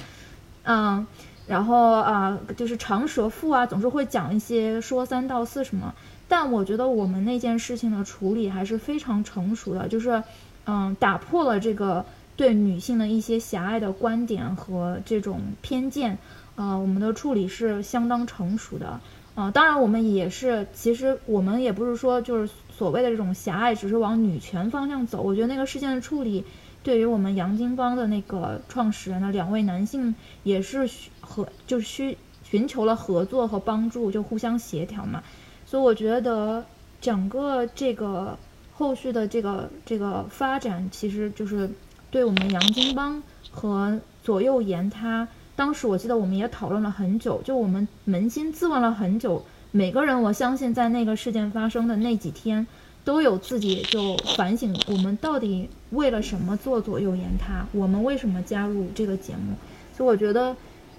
嗯，然后啊就是长舌妇啊，总是会讲一些说三道四什么。但我觉得我们那件事情的处理还是非常成熟的，就是嗯打破了这个对女性的一些狭隘的观点和这种偏见，呃，我们的处理是相当成熟的。啊，当然我们也是，其实我们也不是说就是所谓的这种狭隘，只是往女权方向走。我觉得那个事件的处理，对于我们杨金帮的那个创始人的两位男性，也是和就是需寻求了合作和帮助，就互相协调嘛。所以我觉得整个这个后续的这个这个发展，其实就是对我们杨金帮和左右言他。当时我记得我们也讨论了很久，就我们扪心自问了很久。每个人，我相信在那个事件发生的那几天，都有自己就反省：我们到底为了什么做左右言他？我们为什么加入这个节目？所以我觉得，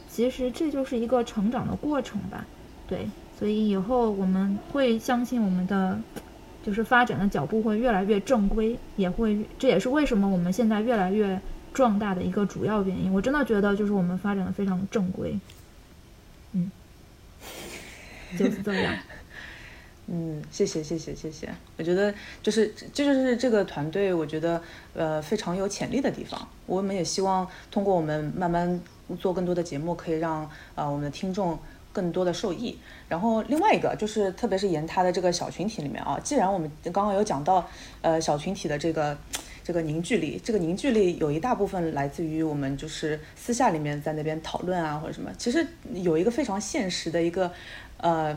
其实这就是一个成长的过程吧。对，所以以后我们会相信我们的，就是发展的脚步会越来越正规，也会，这也是为什么我们现在越来越。壮大的一个主要原因，我真的觉得就是我们发展的非常正规，嗯，就是这样。
嗯，谢谢谢谢谢谢。我觉得就是这就是这个团队，我觉得呃非常有潜力的地方。我们也希望通过我们慢慢做更多的节目，可以让啊我们的听众更多的受益。然后另外一个就是，特别是研他的这个小群体里面啊，既然我们刚刚有讲到呃小群体的这个。这个凝聚力，这个凝聚力有一大部分来自于我们就是私下里面在那边讨论啊或者什么。其实有一个非常现实的一个呃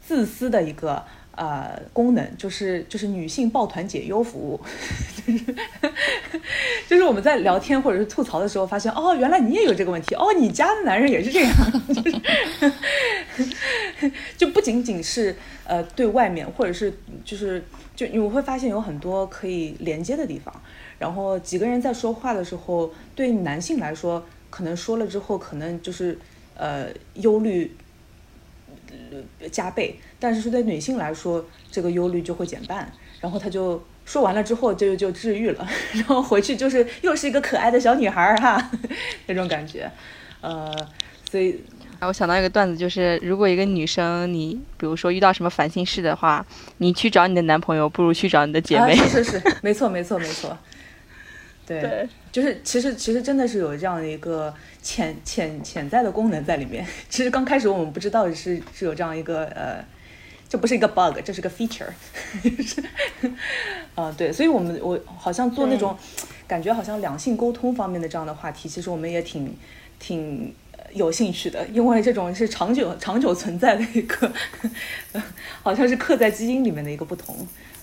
自私的一个呃功能，就是就是女性抱团解忧服务，就 是就是我们在聊天或者是吐槽的时候，发现哦，原来你也有这个问题，哦，你家的男人也是这样，就 是就不仅仅是呃对外面，或者是就是就你会发现有很多可以连接的地方，然后几个人在说话的时候，对男性来说，可能说了之后，可能就是呃忧虑。呃加倍，但是说对女性来说，这个忧虑就会减半。然后她就说完了之后就就治愈了，然后回去就是又是一个可爱的小女孩儿哈，那种感觉。呃，所以
我想到一个段子，就是如果一个女生你比如说遇到什么烦心事的话，你去找你的男朋友，不如去找你的姐妹。
啊、是是是，没错没错没错。对，对就是其实其实真的是有这样的一个潜潜潜在的功能在里面。其实刚开始我们不知道是是有这样一个呃，这不是一个 bug，这是个 feature。啊、呃，对，所以我们我好像做那种感觉好像两性沟通方面的这样的话题，其实我们也挺挺有兴趣的，因为这种是长久长久存在的一个，好像是刻在基因里面的一个不同。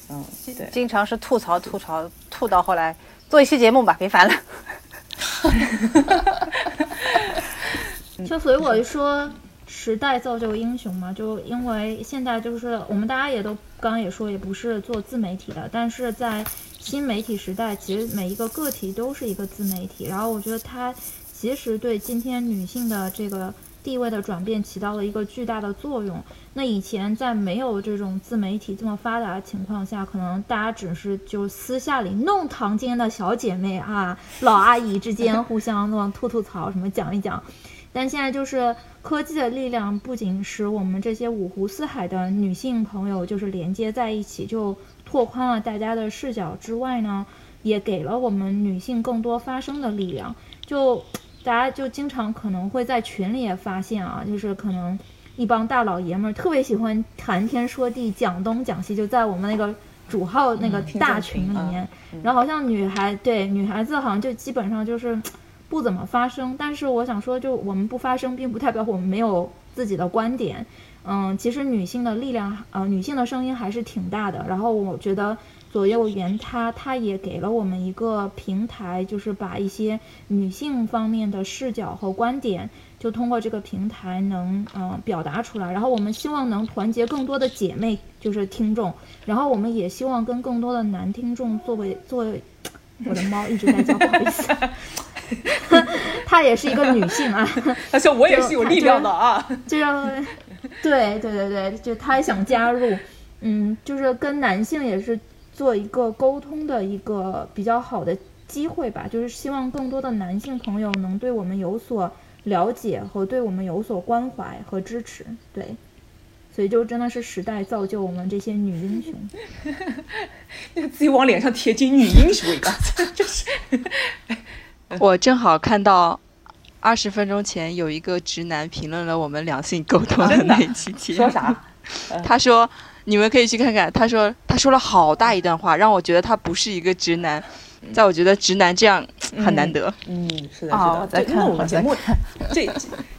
嗯，对，
经常是吐槽吐槽吐到后来。做一期节目吧，别烦了。
就所以我就说，时代造就英雄嘛。就因为现在就是我们大家也都刚刚也说，也不是做自媒体的，但是在新媒体时代，其实每一个个体都是一个自媒体。然后我觉得它其实对今天女性的这个地位的转变起到了一个巨大的作用。那以前在没有这种自媒体这么发达的情况下，可能大家只是就私下里弄堂间的小姐妹啊、老阿姨之间互相那吐吐槽，什么讲一讲。但现在就是科技的力量，不仅使我们这些五湖四海的女性朋友就是连接在一起，就拓宽了大家的视角之外呢，也给了我们女性更多发声的力量。就大家就经常可能会在群里也发现啊，就是可能。一帮大老爷们儿特别喜欢谈天说地、讲东讲西，就在我们那个主号那个大群里面。然后好像女孩对女孩子好像就基本上就是不怎么发声。但是我想说，就我们不发声，并不代表我们没有自己的观点。嗯，其实女性的力量，呃，女性的声音还是挺大的。然后我觉得左右言他，他也给了我们一个平台，就是把一些女性方面的视角和观点。就通过这个平台能嗯、呃、表达出来，然后我们希望能团结更多的姐妹，就是听众，然后我们也希望跟更多的男听众作为作为，我的猫一直在叫，不好意思，她也是一个女性啊，
他说我也是有力量的啊，
就要对对对对，就她也想加入，嗯，就是跟男性也是做一个沟通的一个比较好的机会吧，就是希望更多的男性朋友能对我们有所。了解和对我们有所关怀和支持，对，所以就真的是时代造就我们这些女英雄。
自己往脸上贴金女英雄一个，就是。
我正好看到二十分钟前有一个直男评论了我们两性沟通的那一期节目，
说啥？
他说你们可以去看看。他说他说了好大一段话，让我觉得他不是一个直男。在我觉得直男这样很难得。
嗯，嗯是的，是的。哦、
在看
我们节目 这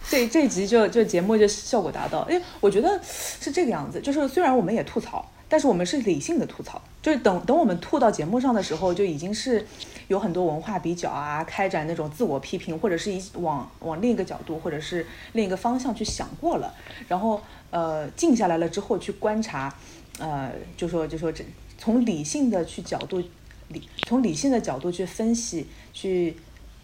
这这集就就节目就效果达到。哎，我觉得是这个样子，就是虽然我们也吐槽，但是我们是理性的吐槽。就是等等我们吐到节目上的时候，就已经是有很多文化比较啊，开展那种自我批评，或者是一往往另一个角度，或者是另一个方向去想过了。然后呃，静下来了之后去观察，呃，就说就说这从理性的去角度。理从理性的角度去分析，去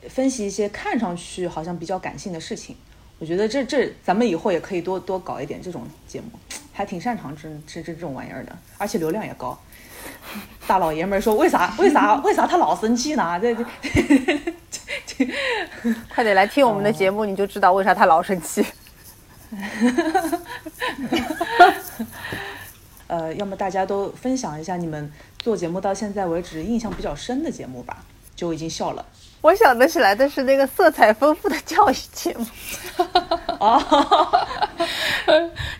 分析一些看上去好像比较感性的事情。我觉得这这咱们以后也可以多多搞一点这种节目，还挺擅长这这这这种玩意儿的，而且流量也高。大老爷们儿说：“为啥？为啥？为啥他老生气呢？”这这，
快点来听我们的节目，你就知道为啥他老生气。
呃，要么大家都分享一下你们做节目到现在为止印象比较深的节目吧，就已经笑了。
我想得起来的是那个色彩丰富的教育节目。
哦，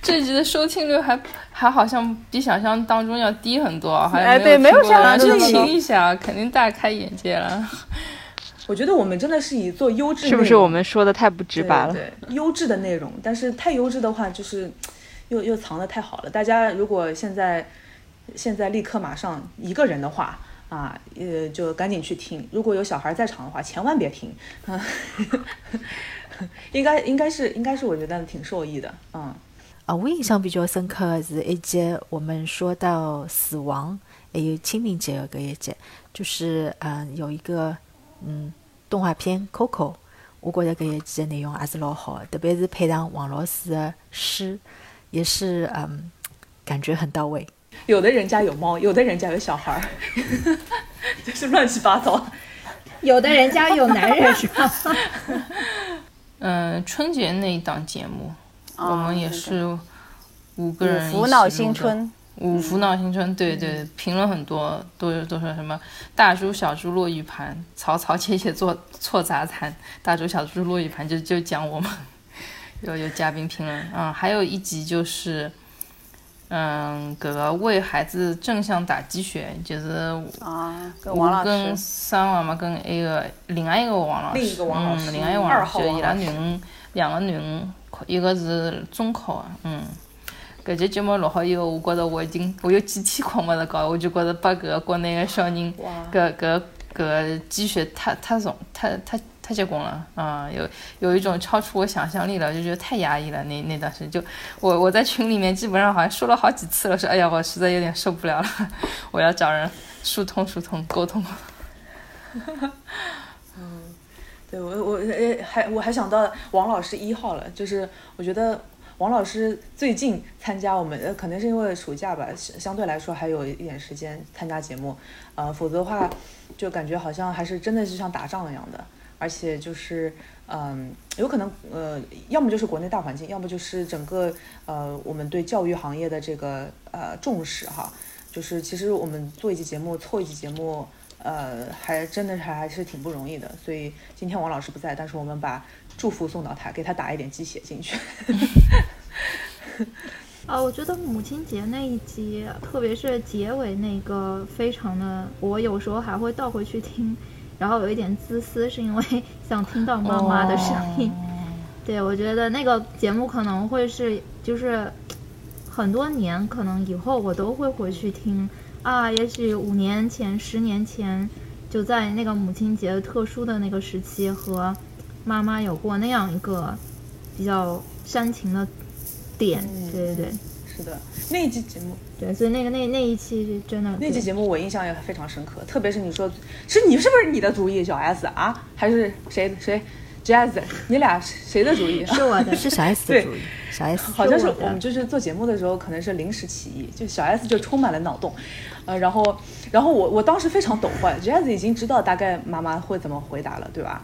这集的收听率还还好像比想象当中要低很多，好像
哎对没有想象中
听一下，肯定大开眼界了。
我觉得我们真的是以做优质，
是不是我们说的太不直白了？
对对，优质的内容，但是太优质的话，就是又又藏的太好了。大家如果现在现在立刻马上一个人的话啊，呃，就赶紧去听。如果有小孩在场的话，千万别听。嗯，应该应该是应该是我觉得挺受益的。嗯，
啊，我印象比较深刻的是一集，我们说到死亡，还有清明节的搿一集，就是嗯有一个嗯动画片《Coco》，我觉着搿一集的内容还是老好的，特别是配上王老师的诗，也是嗯感觉很到位。
有的人家有猫，有的人家有小孩儿，就是乱七八糟。
有的人家有男人是吧？
嗯，春节那一档节目，我们也是五个人
五福闹
一起录的
新春。
五福闹新春，对对，评论很多，都有都说什么大猪小猪落玉盘，曹曹切切做错杂谈，大猪小猪落玉盘就就讲我们，有有嘉宾评论，嗯，还有一集就是，嗯，搿个为孩子正向打鸡血，就是
啊，跟
我
王老
跟
师，
三娃嘛，跟一个另外一个王老师，
另一个王老师
嗯，另外一个王老师，就伊拉囡恩两个囡恩，一个是中考啊，嗯。搿节节目录好以后，我觉着我已经我有几天困没得觉，我就觉着把搿个国内个小人搿搿搿鸡血太太重太太太结棍了啊、有有一种超出我想象力了，就觉得太压抑了。那那段时间，就我我在群里面基本上好像说了好几次了，说哎呀，我实在有点受不了了，我要找人疏通疏通沟通。
嗯对我我呃还我还想到王老师一号了，就是我觉得王老师最近参加我们呃可能是因为暑假吧，相相对来说还有一点时间参加节目，呃，否则的话就感觉好像还是真的是像打仗一样的，而且就是嗯、有可能呃要么就是国内大环境，要么就是整个呃我们对教育行业的这个呃重视哈，就是其实我们做一期节目凑一期节目。呃，还真的是还是挺不容易的，所以今天王老师不在，但是我们把祝福送到他，给他打一点鸡血进去。
啊，我觉得母亲节那一集，特别是结尾那个，非常的，我有时候还会倒回去听，然后有一点自私，是因为 想听到妈妈的声音。对，我觉得那个节目可能会是，就是很多年，可能以后我都会回去听啊，也许五年前、十年前，就在那个母亲节特殊的那个时期，和妈妈有过那样一个比较煽情的点。对对对。
是的，那一期节目，
对，所以那个那那一期是真的，
那期节目我印象也非常深刻，特别是你说，是你是不是你的主意，小 S 啊，还是谁谁？Jazz？你俩谁的主意？
是我的，
是小 S 的
对。
主意，小 S
好像是
是我
们就是做节目的时候，可能是临时起意，就小 S 就充满了脑洞，呃，然后然后我我当时非常抖坏，Jazz 已经知道大概妈妈会怎么回答了，对吧？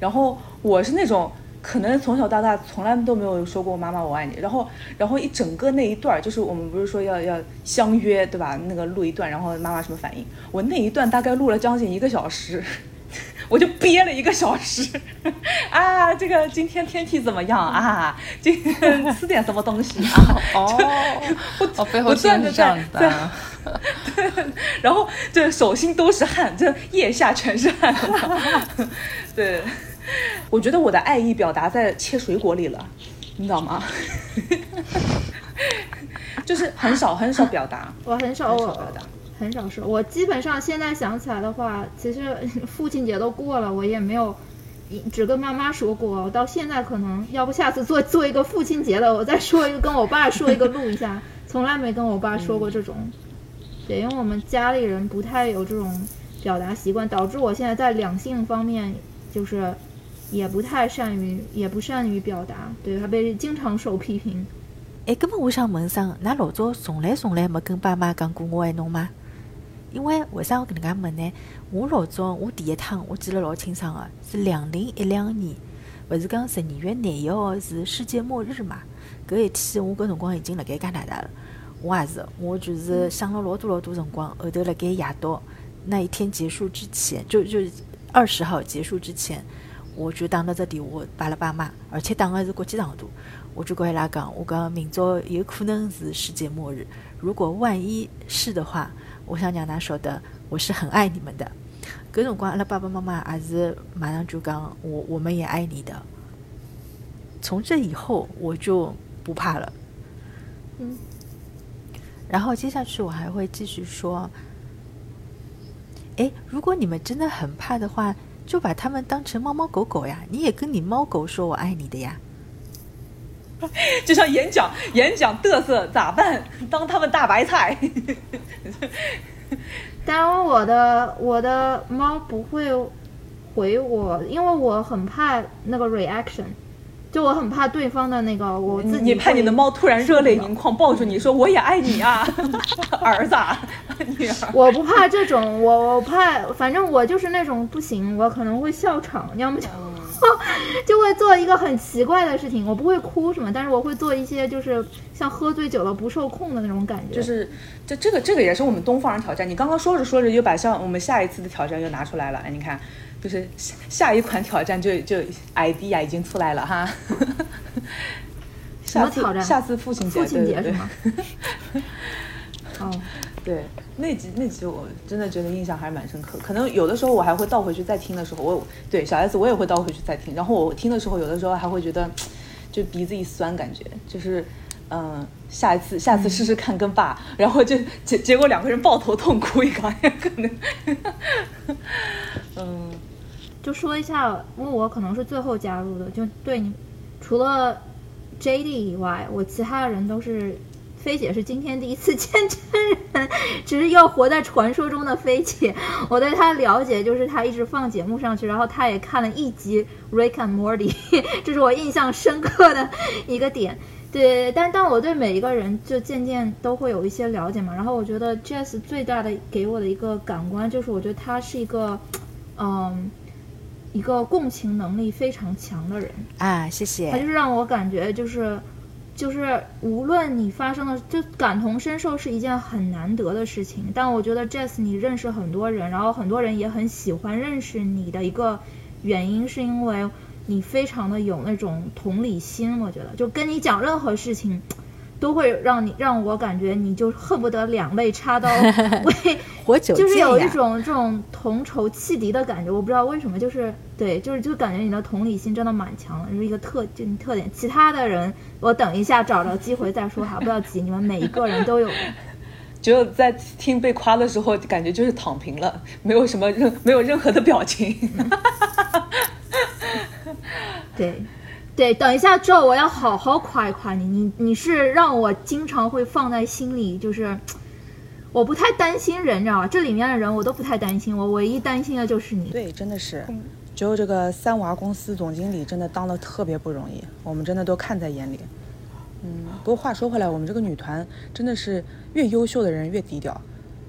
然后我是那种可能从小到大从来都没有说过妈妈我爱你，然后然后一整个那一段就是我们不是说要要相约对吧？那个录一段，然后妈妈什么反应？我那一段大概录了将近一个小时。我就憋了一个小时，啊，这个今天天气怎么样啊？今天吃点什么东西啊？
哦，我，背后
我
真的是这样子的对。
然后这手心都是汗，这腋下全是汗。对，我觉得我的爱意表达在切水果里了，你知道吗？就是很少很少表达，
我很少
很少表达。
很少说。我基本上现在想起来的话，其实父亲节都过了，我也没有只跟妈妈说过。我到现在可能要不下次做做一个父亲节的，我再说一个跟我爸说一个录一下，从来没跟我爸说过这种。对，因为我们家里人不太有这种表达习惯，导致我现在在两性方面就是也不太善于，也不善于表达，对，他被经常受批评。
哎，葛么我想问声，㑚老早从来从来没跟爸妈讲过我爱侬吗？因为为啥我搿能介问呢？我老早我第一趟我记得老清爽个，是两零一两年，勿是讲十二月廿一号是世界末日嘛？搿一天我搿辰光已经辣盖加拿大了，我也是，我就是想了老多老多辰光，后头辣盖夜到那一天结束之前，就就二十号结束之前，我就打了只电话拨了爸妈，而且打的是国际长途，我就跟伊拉讲，我讲明朝有可能是世界末日，如果万一是的话，我想让㑚晓得我是很爱你们的。搿辰光阿拉爸爸妈妈也是马上就讲，我我们也爱你的。从这以后我就不怕了。嗯，然后接下去我还会继续说，哎，如果你们真的很怕的话，就把他们当成猫猫狗狗呀，你也跟你猫狗说我爱你的呀。
就像演讲，演讲嘚瑟咋办？当他们大白菜。
当我的我的猫不会回我，因为我很怕那个 reaction，就我很怕对方的那个我自己。
你怕你的猫突然热泪盈眶抱住你说我也爱你啊，儿子，女儿。
我不怕这种，我我怕，反正我就是那种不行，我可能会笑场，要么就。就会做一个很奇怪的事情，我不会哭什么，但是我会做一些就是像喝醉酒了不受控的那种感觉。
就是，这这个这个也是我们东方人挑战。你刚刚说着说着又把像我们下一次的挑战又拿出来了。哎，你看，就是下下一款挑战就就 ID 呀已经出来了哈。
什么挑战？
下次父亲
节。父亲节是吗？哦。
对，那集那集我真的觉得印象还是蛮深刻。可能有的时候我还会倒回去再听的时候，我对小 S 我也会倒回去再听。然后我听的时候，有的时候还会觉得，就鼻子一酸，感觉就是，嗯，下一次下次试试看跟爸，然后就结结果两个人抱头痛哭一个，可能，嗯，
就说一下，因为我可能是最后加入的，就对你，除了 JD 以外，我其他的人都是。菲姐是今天第一次 见真人，只是要活在传说中的菲姐。我对她了解就是她一直放节目上去，然后她也看了一集《Rick and Morty 》，这是我印象深刻的一个点。对，但但我对每一个人就渐渐都会有一些了解嘛。然后我觉得 Jess 最大的给我的一个感官就是，我觉得他是一个，嗯，一个共情能力非常强的人
啊。谢谢。
他就是让我感觉就是。就是无论你发生的，就感同身受是一件很难得的事情。但我觉得 Jess，你认识很多人，然后很多人也很喜欢认识你的一个原因，是因为你非常的有那种同理心。我觉得，就跟你讲任何事情。都会让你让我感觉你就恨不得两肋插刀 为
活久
就是有一种这种同仇弃敌的感觉。我不知道为什么，就是对，就是就感觉你的同理心真的蛮强的，是一个特就你特点。其他的人，我等一下找着机会再说哈，不要急，你们每一个人都有。
只有在听被夸的时候，感觉就是躺平了，没有什么任没有任何的表情。
对。对，等一下之后我要好好夸一夸你，你你是让我经常会放在心里，就是我不太担心人，你知道吧？这里面的人我都不太担心，我唯一担心的就是你。
对，真的是，只有这个三娃公司总经理真的当的特别不容易，我们真的都看在眼里。嗯，不过话说回来，我们这个女团真的是越优秀的人越低调。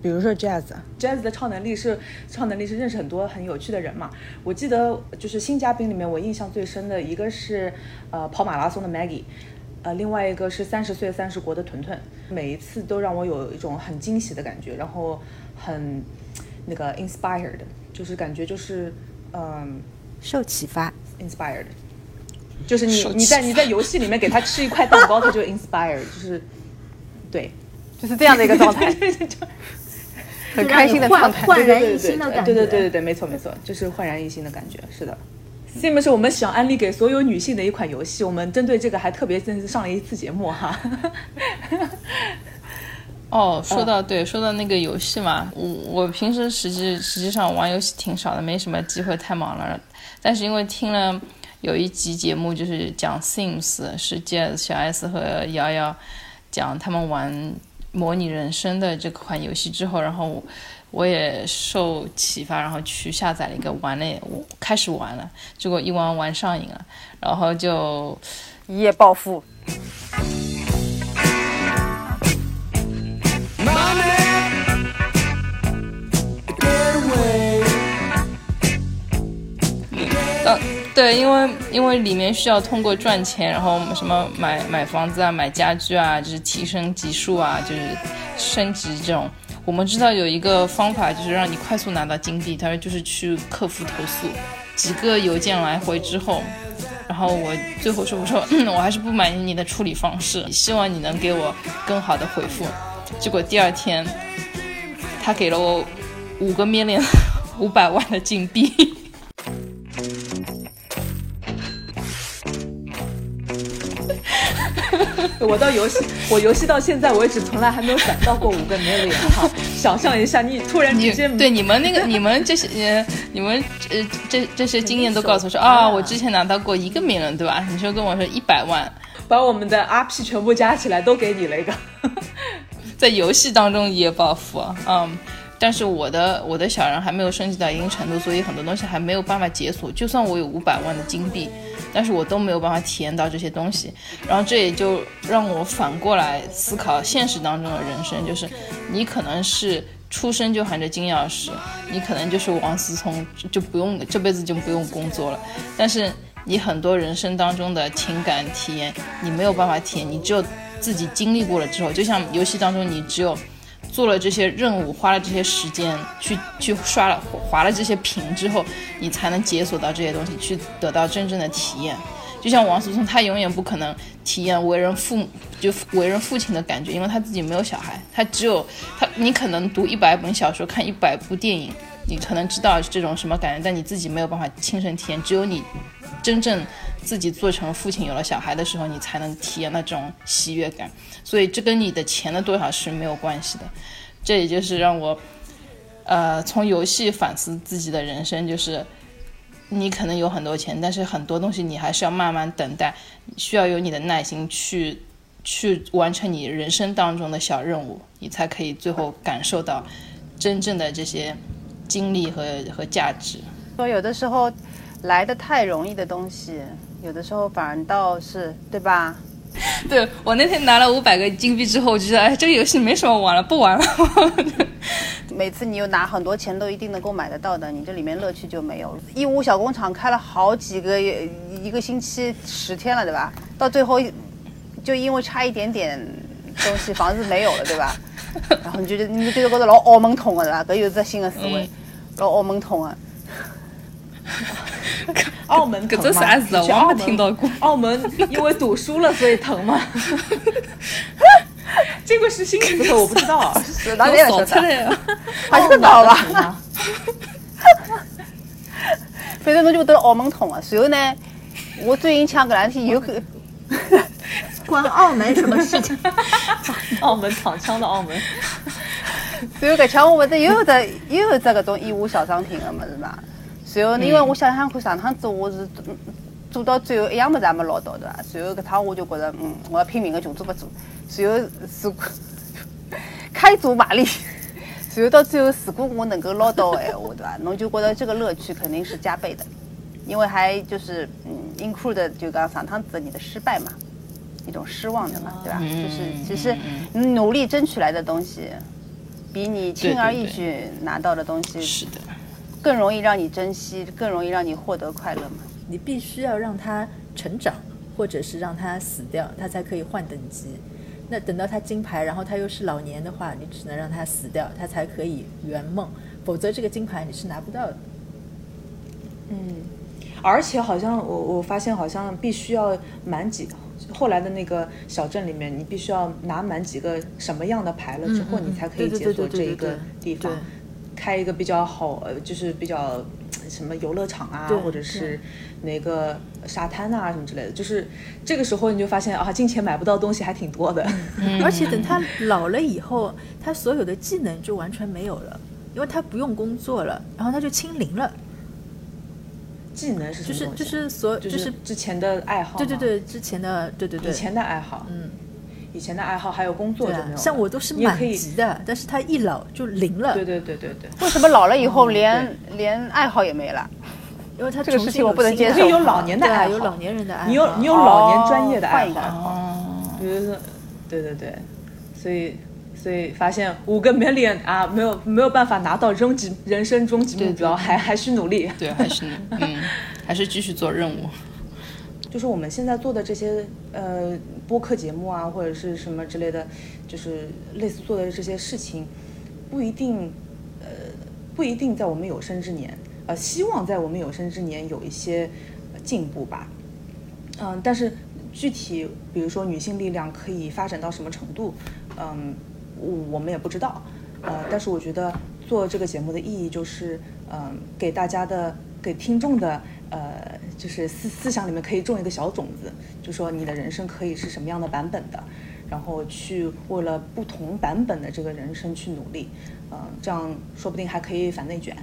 比如说 Jazz，Jazz 的超能力是超能力是认识很多很有趣的人嘛。我记得就是新嘉宾里面，我印象最深的一个是呃跑马拉松的 Maggie，呃另外一个是三十岁三十国的屯屯，每一次都让我有一种很惊喜的感觉，然后很那个 inspired，就是感觉就是嗯
受启发
，inspired，就是你你在你在游戏里面给他吃一块蛋糕，他就 inspired，就是对，就是这样的一个状态。很开心的状态，
焕然一新的感
觉。对对对对对，没错没错，就是焕然一新的感觉。是的，Sim 是我们想安利给所有女性的一款游戏。我们针对这个还特别上了一次节目哈。
哦，说到对，说到那个游戏嘛，我我平时实际实际上玩游戏挺少的，没什么机会，太忙了。但是因为听了有一集节目，就是讲 Sims，是借小 S 和瑶瑶讲他们玩。模拟人生的这款游戏之后，然后我也受启发，然后去下载了一个玩了，我开始玩了，结果一玩玩上瘾了，然后就
一夜暴富。
对，因为因为里面需要通过赚钱，然后什么买买房子啊，买家具啊，就是提升级数啊，就是升级这种。我们知道有一个方法，就是让你快速拿到金币，他说就是去客服投诉，几个邮件来回之后，然后我最后说我说嗯我还是不满意你的处理方式，希望你能给我更好的回复。结果第二天，他给了我五个面链五百万的金币。
我到游戏，我游戏到现在为止从来还没有攒到过五个 million 哈。想象一下，你突然之间
对你们那个你们这些呃你们呃这这些经验都告诉我说 啊，我之前拿到过一个 million 对吧？你说跟我说一百万，
把我们的 RP 全部加起来都给你了一个，
在游戏当中一夜暴富啊，嗯。但是我的我的小人还没有升级到一定程度，所以很多东西还没有办法解锁。就算我有五百万的金币，但是我都没有办法体验到这些东西。然后这也就让我反过来思考现实当中的人生，就是你可能是出生就含着金钥匙，你可能就是王思聪，就不用这辈子就不用工作了。但是你很多人生当中的情感体验，你没有办法体验，你只有自己经历过了之后，就像游戏当中，你只有。做了这些任务，花了这些时间去去刷了划了这些屏之后，你才能解锁到这些东西，去得到真正的体验。就像王思聪，他永远不可能体验为人父就为人父亲的感觉，因为他自己没有小孩，他只有他。你可能读一百本小说，看一百部电影，你可能知道这种什么感觉，但你自己没有办法亲身体验。只有你真正自己做成父亲，有了小孩的时候，你才能体验那种喜悦感。所以这跟你的钱的多少是没有关系的，这也就是让我，呃，从游戏反思自己的人生，就是你可能有很多钱，但是很多东西你还是要慢慢等待，需要有你的耐心去去完成你人生当中的小任务，你才可以最后感受到真正的这些经历和和价值。
说有的时候来的太容易的东西，有的时候反倒是对吧？
对我那天拿了五百个金币之后，我就觉得哎，这个游戏没什么玩了，不玩了。
每次你又拿很多钱，都一定能够买得到的，你这里面乐趣就没有了。义乌小工厂开了好几个月一个星期十天了，对吧？到最后就因为差一点点东西，房子没有了，对吧？然后你觉得你觉得觉得老澳门痛的，对吧？这又是新的思维，老澳门痛啊。
澳门
疼吗？我没听到过。
澳门因为赌输了，所以疼吗？这个是新词，我不知道。
是哪里说的？还是道吧？反正我就得澳门痛啊。随后呢，我最近抢搿两天又去。
关澳门什么事情？
澳门躺枪的澳门。
随后搿枪我不是又有只又有只搿种义乌小商品的么子嘛？随后，因为我想想看，上趟子我是做到最后一样么子也没捞到，对伐？随后搿趟我就觉着，嗯，我要拼命个穷做不做。随后如果开足马力，随后到最后如果我能够捞到闲话，对伐？侬就觉得这个乐趣肯定是加倍的，因为还就是嗯，include 就刚上趟子你的失败嘛，一种失望的嘛，对吧？就是其实努力争取来的东西，比你轻而易举拿到的东西
是的。
更容易让你珍惜，更容易让你获得快乐嘛？
你必须要让它成长，或者是让它死掉，它才可以换等级。那等到他金牌，然后他又是老年的话，你只能让他死掉，他才可以圆梦。否则这个金牌你是拿不到的。
嗯，而且好像我我发现好像必须要满几，后来的那个小镇里面，你必须要拿满几个什么样的牌了之后，你才可以解锁这一个地方。开一个比较好，呃，就是比较什么游乐场啊，或者是哪个沙滩啊什么之类的，就是这个时候你就发现啊，金钱买不到东西还挺多的。
而且等他老了以后，他所有的技能就完全没有了，因为他不用工作了，然后他就清零了。
技能是什么
就是就是所
就是之前的爱好。
对对对，之前的对对对，
以前的爱好，嗯。以前的爱好还有工作，
像我都是满级的，但是他一老就零了。
对对对对对。
为什么老了以后连连爱好也没了？
因为他
这个事情我不能接受。
可以有老年的爱好，
有老年人的爱好。
你有你有老年专业的爱好，比如说，对对对，所以所以发现五个 million 啊，没有没有办法拿到终极人生终极目标，还还需努力。
对，还是嗯，还是继续做任务。
就是我们现在做的这些呃播客节目啊，或者是什么之类的，就是类似做的这些事情，不一定呃不一定在我们有生之年呃希望在我们有生之年有一些进步吧。嗯，但是具体比如说女性力量可以发展到什么程度，嗯，我们也不知道。呃，但是我觉得做这个节目的意义就是，嗯，给大家的给听众的。呃，就是思思想里面可以种一个小种子，就说你的人生可以是什么样的版本的，然后去为了不同版本的这个人生去努力，嗯，这样说不定还可以反内卷。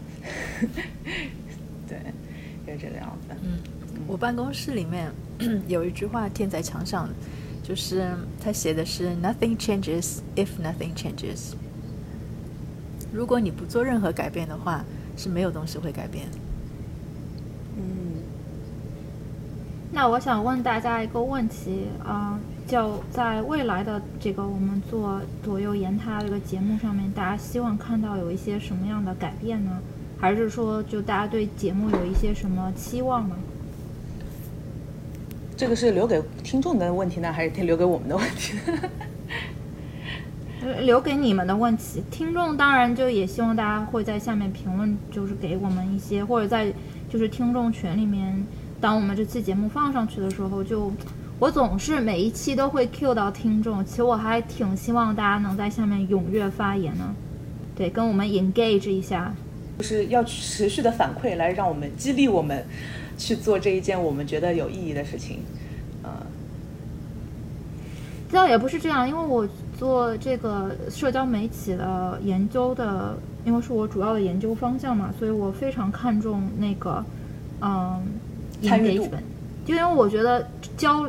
对，就是这个样子。
嗯，我办公室里面 有一句话贴在墙上，就是他写的是 “Nothing changes if nothing changes”。如果你不做任何改变的话，是没有东西会改变。
嗯那我想问大家一个问题啊，就在未来的这个我们做左右言他这个节目上面，大家希望看到有一些什么样的改变呢？还是说，就大家对节目有一些什么期望呢？
这个是留给听众的问题呢，还是留给我们的问题？
留给你们的问题，听众当然就也希望大家会在下面评论，就是给我们一些，或者在就是听众群里面。当我们这期节目放上去的时候，就我总是每一期都会 Q 到听众，其实我还挺希望大家能在下面踊跃发言呢，对，跟我们 engage 一下，
就是要持续的反馈来让我们激励我们去做这一件我们觉得有意义的事情，呃，
倒也不是这样，因为我做这个社交媒体的研究的，因为是我主要的研究方向嘛，所以我非常看重那个，嗯。
参与度，
就因为我觉得交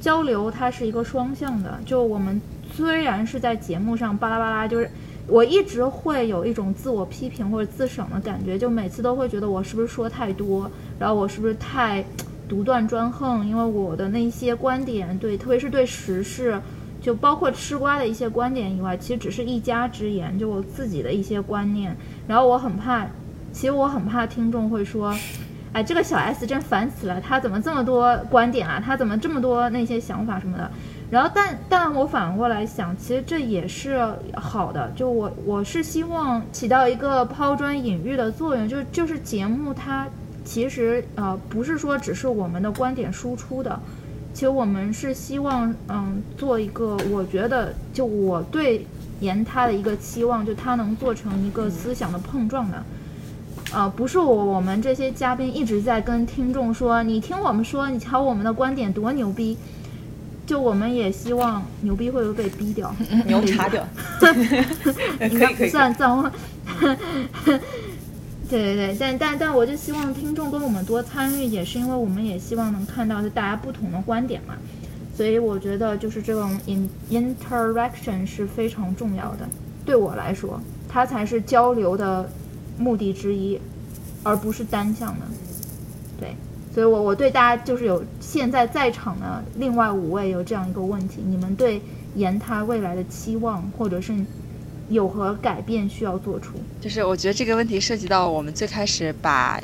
交流它是一个双向的。就我们虽然是在节目上巴拉巴拉，就是我一直会有一种自我批评或者自省的感觉，就每次都会觉得我是不是说太多，然后我是不是太独断专横？因为我的那些观点，对，特别是对时事，就包括吃瓜的一些观点以外，其实只是一家之言，就我自己的一些观念。然后我很怕，其实我很怕听众会说。哎，这个小 S 真烦死了，他怎么这么多观点啊？他怎么这么多那些想法什么的？然后，但但我反过来想，其实这也是好的。就我我是希望起到一个抛砖引玉的作用，就就是节目它其实呃不是说只是我们的观点输出的，其实我们是希望嗯做一个，我觉得就我对言他的一个期望，就他能做成一个思想的碰撞的。呃，不是我，我们这些嘉宾一直在跟听众说，你听我们说，你瞧我们的观点多牛逼。就我们也希望牛逼会不会被逼掉？
牛叉掉？
应该不算脏话。对对对，但但但我就希望听众跟我们多参与，也是因为我们也希望能看到是大家不同的观点嘛。所以我觉得就是这种 in interaction 是非常重要的，对我来说，它才是交流的。目的之一，而不是单向的，对，所以，我我对大家就是有现在在场的另外五位有这样一个问题：你们对言他未来的期望，或者是有何改变需要做出？
就是我觉得这个问题涉及到我们最开始把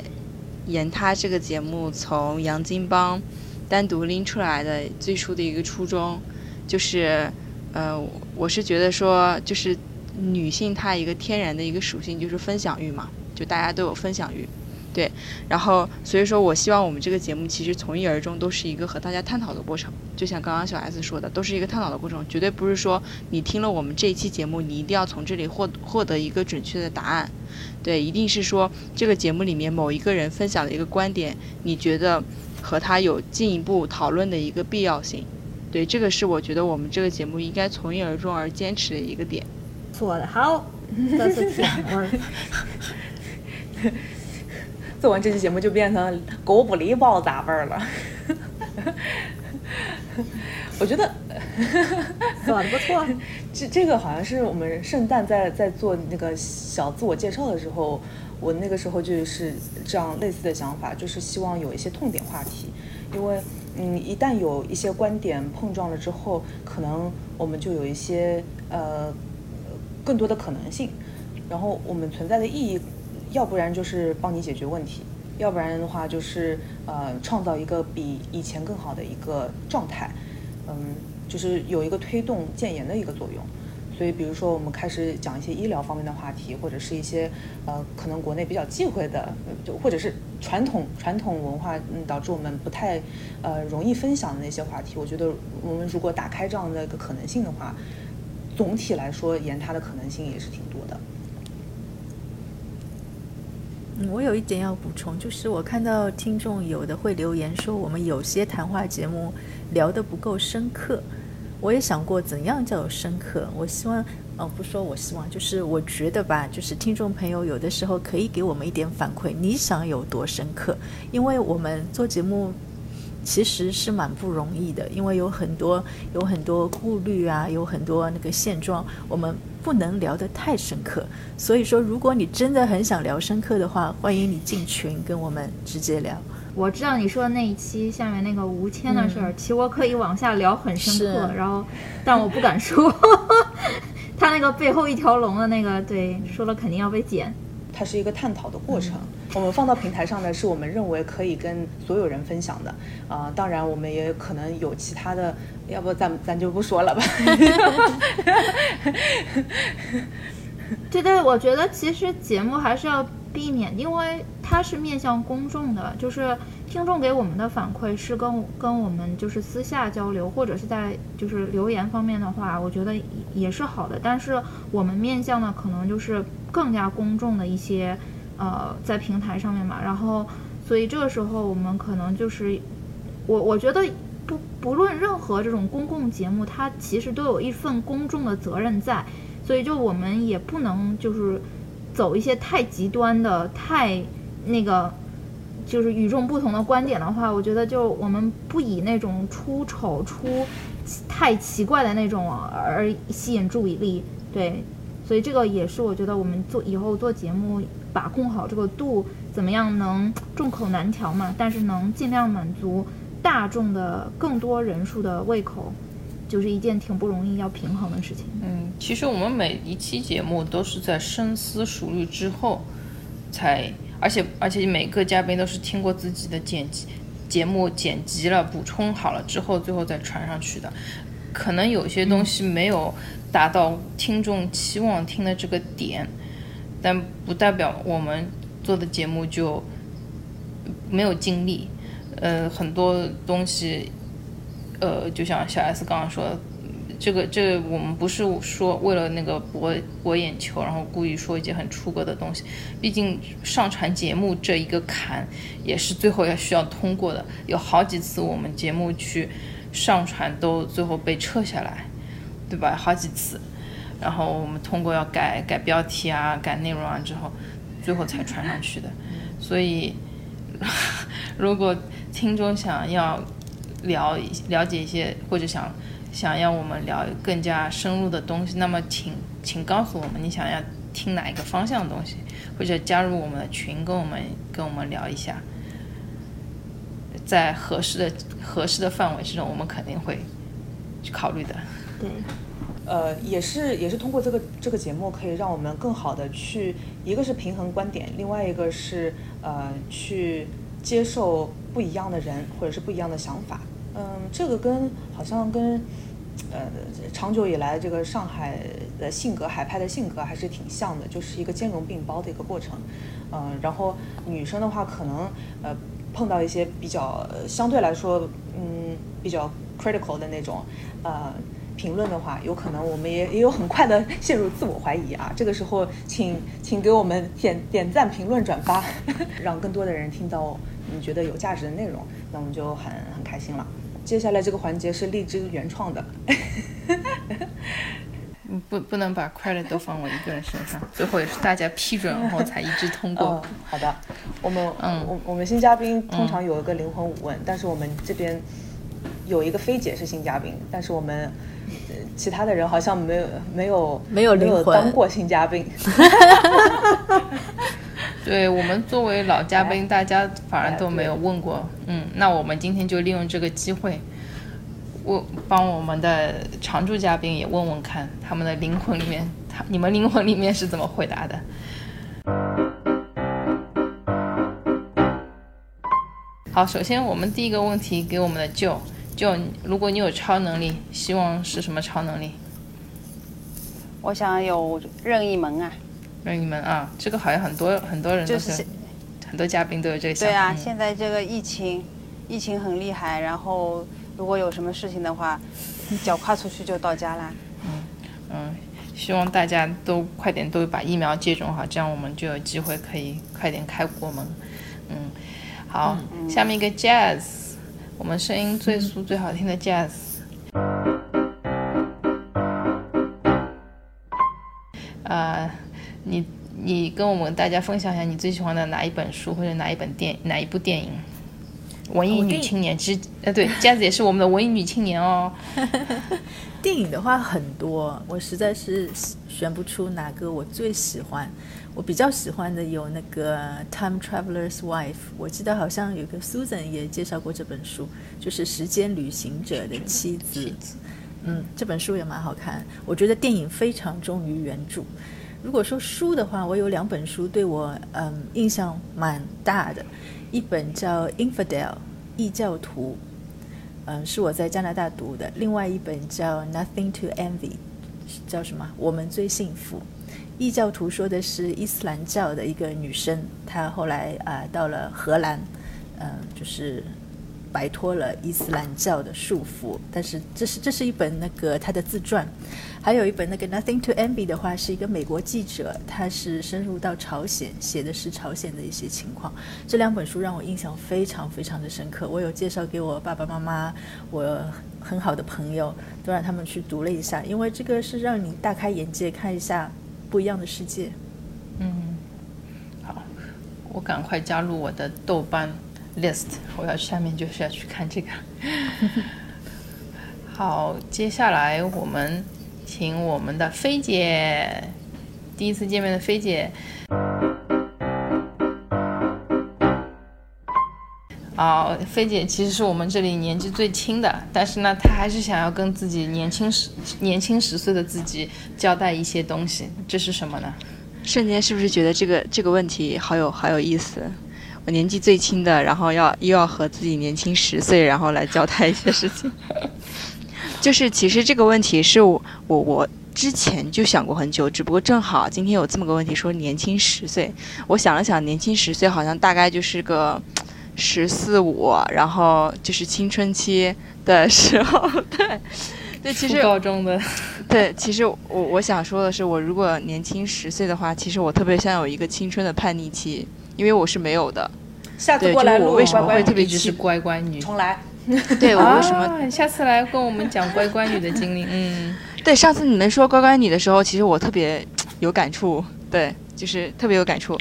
言他这个节目从杨金帮单独拎出来的最初的一个初衷，就是，呃，我是觉得说，就是。女性她一个天然的一个属性就是分享欲嘛，就大家都有分享欲，对。然后所以说我希望我们这个节目其实从一而终都是一个和大家探讨的过程，就像刚刚小 S 说的，都是一个探讨的过程，绝对不是说你听了我们这一期节目，你一定要从这里获获得一个准确的答案，对，一定是说这个节目里面某一个人分享的一个观点，你觉得和他有进一步讨论的一个必要性，对，这个是我觉得我们这个节目应该从一而终而坚持的一个点。
错的好，这是甜味儿。
做完这期节目就变成狗不理包子味儿了。我觉得
做的不错。
这这个好像是我们圣诞在在做那个小自我介绍的时候，我那个时候就是这样类似的想法，就是希望有一些痛点话题，因为嗯，一旦有一些观点碰撞了之后，可能我们就有一些呃。更多的可能性，然后我们存在的意义，要不然就是帮你解决问题，要不然的话就是呃创造一个比以前更好的一个状态，嗯，就是有一个推动建言的一个作用，所以，比如说我们开始讲一些医疗方面的话题，或者是一些呃可能国内比较忌讳的，就或者是传统传统文化嗯导致我们不太呃容易分享的那些话题，我觉得我们如果打开这样的一个可能性的话，总体来说言它的可能性也是挺的。
嗯，我有一点要补充，就是我看到听众有的会留言说，我们有些谈话节目聊得不够深刻。我也想过怎样叫深刻。我希望，呃，不说我希望，就是我觉得吧，就是听众朋友有的时候可以给我们一点反馈，你想有多深刻？因为我们做节目其实是蛮不容易的，因为有很多有很多顾虑啊，有很多那个现状，我们不能聊得太深刻。所以说，如果你真的很想聊深刻的话，欢迎你进群跟我们直接聊。
我知道你说的那一期下面那个吴谦的事儿，其实我可以往下聊很深刻，然后但我不敢说，他那个背后一条龙的那个，对，说了肯定要被剪。
它是一个探讨的过程。我们放到平台上呢，是我们认为可以跟所有人分享的。啊、当然我们也可能有其他的，要不咱咱就不说了吧。
对 对，我觉得其实节目还是要避免，因为它是面向公众的，就是听众给我们的反馈是跟跟我们就是私下交流，或者是在就是留言方面的话，我觉得也是好的。但是我们面向的可能就是更加公众的一些呃在平台上面嘛，然后所以这个时候我们可能就是我我觉得不不论任何这种公共节目，它其实都有一份公众的责任在，所以就我们也不能就是走一些太极端的、太那个就是与众不同的观点的话，我觉得就我们不以那种出丑、出太奇怪的那种而吸引注意力，对，所以这个也是我觉得我们做以后做节目把控好这个度，怎么样能众口难调嘛，但是能尽量满足大众的更多人数的胃口，就是一件挺不容易要平衡的事情。
嗯，其实我们每一期节目都是在深思熟虑之后才，而且而且每个嘉宾都是听过自己的剪辑节目剪辑了，补充好了之后，最后再传上去的。可能有些东西没有达到听众期望听的这个点，但不代表我们做的节目就没有尽力。呃，很多东西，呃，就像小 S 刚刚说的，这个这个我们不是说为了那个博博眼球，然后故意说一些很出格的东西。毕竟上传节目这一个坎也是最后要需要通过的。有好几次我们节目去上传都最后被撤下来，对吧？好几次，然后我们通过要改改标题啊、改内容啊之后，最后才传上去的。所以，如果听众想要了了解一些，或者想想要我们聊更加深入的东西，那么请请告诉我们你想要听哪一个方向的东西，或者加入我们的群，跟我们跟我们聊一下，在合适的合适的范围之中，我们肯定会去考虑的。
对，
呃，也是也是通过这个这个节目，可以让我们更好的去，一个是平衡观点，另外一个是呃去接受不一样的人或者是不一样的想法。嗯，这个跟好像跟呃长久以来这个上海的性格，海派的性格还是挺像的，就是一个兼容并包的一个过程。嗯、然后女生的话，可能呃碰到一些比较相对来说嗯比较 critical 的那种呃。评论的话，有可能我们也也有很快的陷入自我怀疑啊。这个时候请，请给我们点点赞、评论、转发，让更多的人听到你觉得有价值的内容，那我们就很很开心了。接下来这个环节是荔枝原创的，
嗯 不不能把 credit 都放我一个人身上，最后也是大家批准然后才一致通过。
哦，好的，我们
嗯。
我我们新嘉宾通常有一个灵魂五问，但是我们这边有一个菲姐是新嘉宾，但是我们。呃其他的人好像没有没有
没有灵魂。
当过新嘉宾，
对我们作为老嘉宾，大家反而都没有问过。嗯，那我们今天就利用这个机会，我帮我们的常驻嘉宾也问问看，他们的灵魂里面，他你们灵魂里面是怎么回答的？好，首先我们第一个问题给我们的舅舅，如果你有超能力，希望是什么超能力？
我想有任意门啊，
任意门啊，这个好像很多很多人都
就是是
很多嘉宾都有这个想法。
对啊，
嗯
现在这个疫情，疫情很厉害，然后如果有什么事情的话，脚跨出去就到家啦。
嗯嗯，希望大家都快点都把疫苗接种好，这样我们就有机会可以快点开国门。嗯，好，下面一个 Jazz，我们声音最酥最好听的 Jazz。呃，你你跟我们大家分享一下你最喜欢的哪一本书或者哪一本电哪一部电影？文艺女青年，其实呃对，Jazz 也是我们的文艺女青年哦。
电影的话很多，我实在是选不出哪个我最喜欢。我比较喜欢的有那个《Time Traveler's Wife》，我记得好像有个 Susan 也介绍过这本书，就是时间旅行者的妻子。嗯，这本书也蛮好看。我觉得电影非常忠于原著。如果说书的话，我有两本书对我嗯印象蛮大的，一本叫《Infidel》异教徒，嗯，是我在加拿大读的；另外一本叫《Nothing to Envy》，叫什么？我们最幸福。异教徒说的是伊斯兰教的一个女生，她后来啊、到了荷兰，嗯、就是摆脱了伊斯兰教的束缚。但是这是这是一本那个她的自传，还有一本那个《Nothing to Envy》的话，是一个美国记者，他是深入到朝鲜，写的是朝鲜的一些情况。这两本书让我印象非常非常的深刻，我有介绍给我爸爸妈妈，我很好的朋友，都让他们去读了一下，因为这个是让你大开眼界，看一下不一样的世界。
嗯，好，我赶快加入我的豆瓣 list，我要下面就是要去看这个。好，接下来我们请我们的菲姐，第一次见面的菲姐。啊、菲姐其实是我们这里年纪最轻的，但是呢，她还是想要跟自己年轻十年轻十岁的自己交代一些东西，这是什么呢？
瞬间是不是觉得这个这个问题好有好有意思？我年纪最轻的，然后要又要和自己年轻十岁，然后来交代一些事情。就是其实这个问题是我我我之前就想过很久，只不过正好今天有这么个问题说年轻十岁，我想了想，年轻十岁好像大概就是个十四五，然后就是青春期的时候，对对，其实
初高中的，
对，其实我我想说的是，我如果年轻十岁的话，其实我特别想有一个青春的叛逆期，因为我是没有的。
下次，过来录
我为什么
乖乖
会特别
一直是？乖乖女。
重来。
对我为什么？
啊下次来跟我们讲乖乖女的经历。嗯，
对，上次你们说乖乖女的时候，其实我特别 有感触，对，就是特别有感触。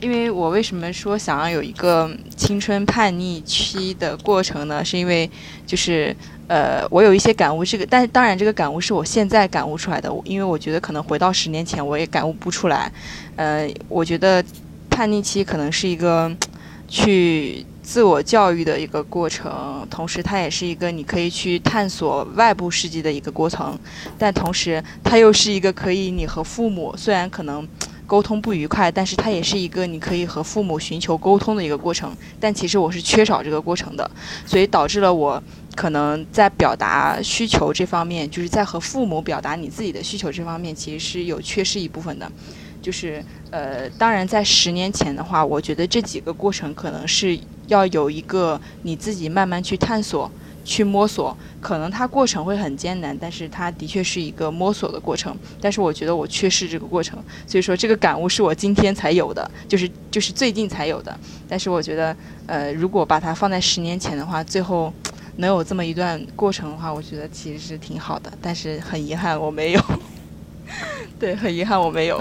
因为我为什么说想要有一个青春叛逆期的过程呢？是因为就是呃，我有一些感悟，这个，但当然这个感悟是我现在感悟出来的，因为我觉得可能回到十年前我也感悟不出来。呃，我觉得叛逆期可能是一个 去自我教育的一个过程，同时它也是一个你可以去探索外部世界的一个过程，但同时它又是一个可以你和父母虽然可能沟通不愉快，但是它也是一个你可以和父母寻求沟通的一个过程。但其实我是缺少这个过程的，所以导致了我可能在表达需求这方面，就是在和父母表达你自己的需求这方面，其实是有缺失一部分的。就是呃，当然在十年前的话，我觉得这几个过程可能是要有一个你自己慢慢去探索、去摸索，可能它过程会很艰难，但是它的确是一个摸索的过程。但是我觉得我缺失这个过程，所以说这个感悟是我今天才有的，就是就是最近才有的。但是我觉得，呃，如果把它放在十年前的话，最后能有这么一段过程的话，我觉得其实是挺好的。但是很遗憾我没有，对，很遗憾我没有。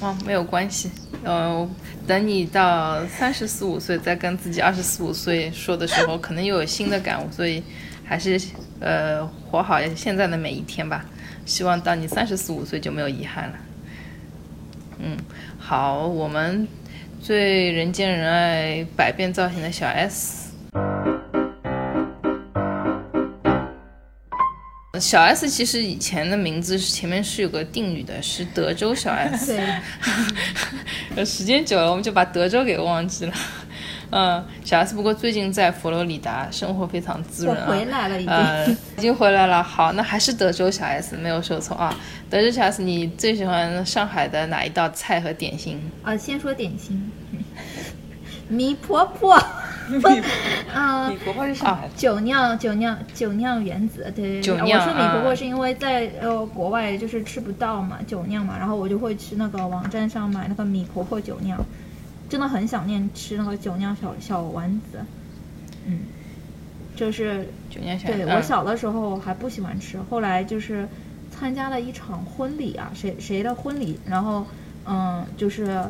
哦，没有关系。呃，等你到三十四五岁，再跟自己二十四五岁说的时候，可能又有新的感悟。所以，还是呃活好现在的每一天吧。希望到你三十四五岁就没有遗憾了。嗯，好，我们最人见人爱、百变造型的小 S。小 S 其实以前的名字是前面是有个定语的，是德州小 S。时间久了我们就把德州给忘记了。嗯，小 S 不过最近在佛罗里达生活非常滋润
回来了已经
呃，已经回来了。好，那还是德州小 S 没有说错啊。德州小 S，你最喜欢上海的哪一道菜和点心？
啊，先说点心，米婆婆，嗯，
米 婆婆是上海的。
酒酿酒酿酒酿原子，对，
对对
我说米婆婆
啊。
是因为在呃国外就是吃不到嘛酒酿嘛，然后我就会去那个网站上买那个米婆婆酒酿，真的很想念吃那个酒酿小小丸子，嗯，就是
酒酿小
对
嗯
我小的时候还不喜欢吃，后来就是参加了一场婚礼啊，谁谁的婚礼，然后嗯，就是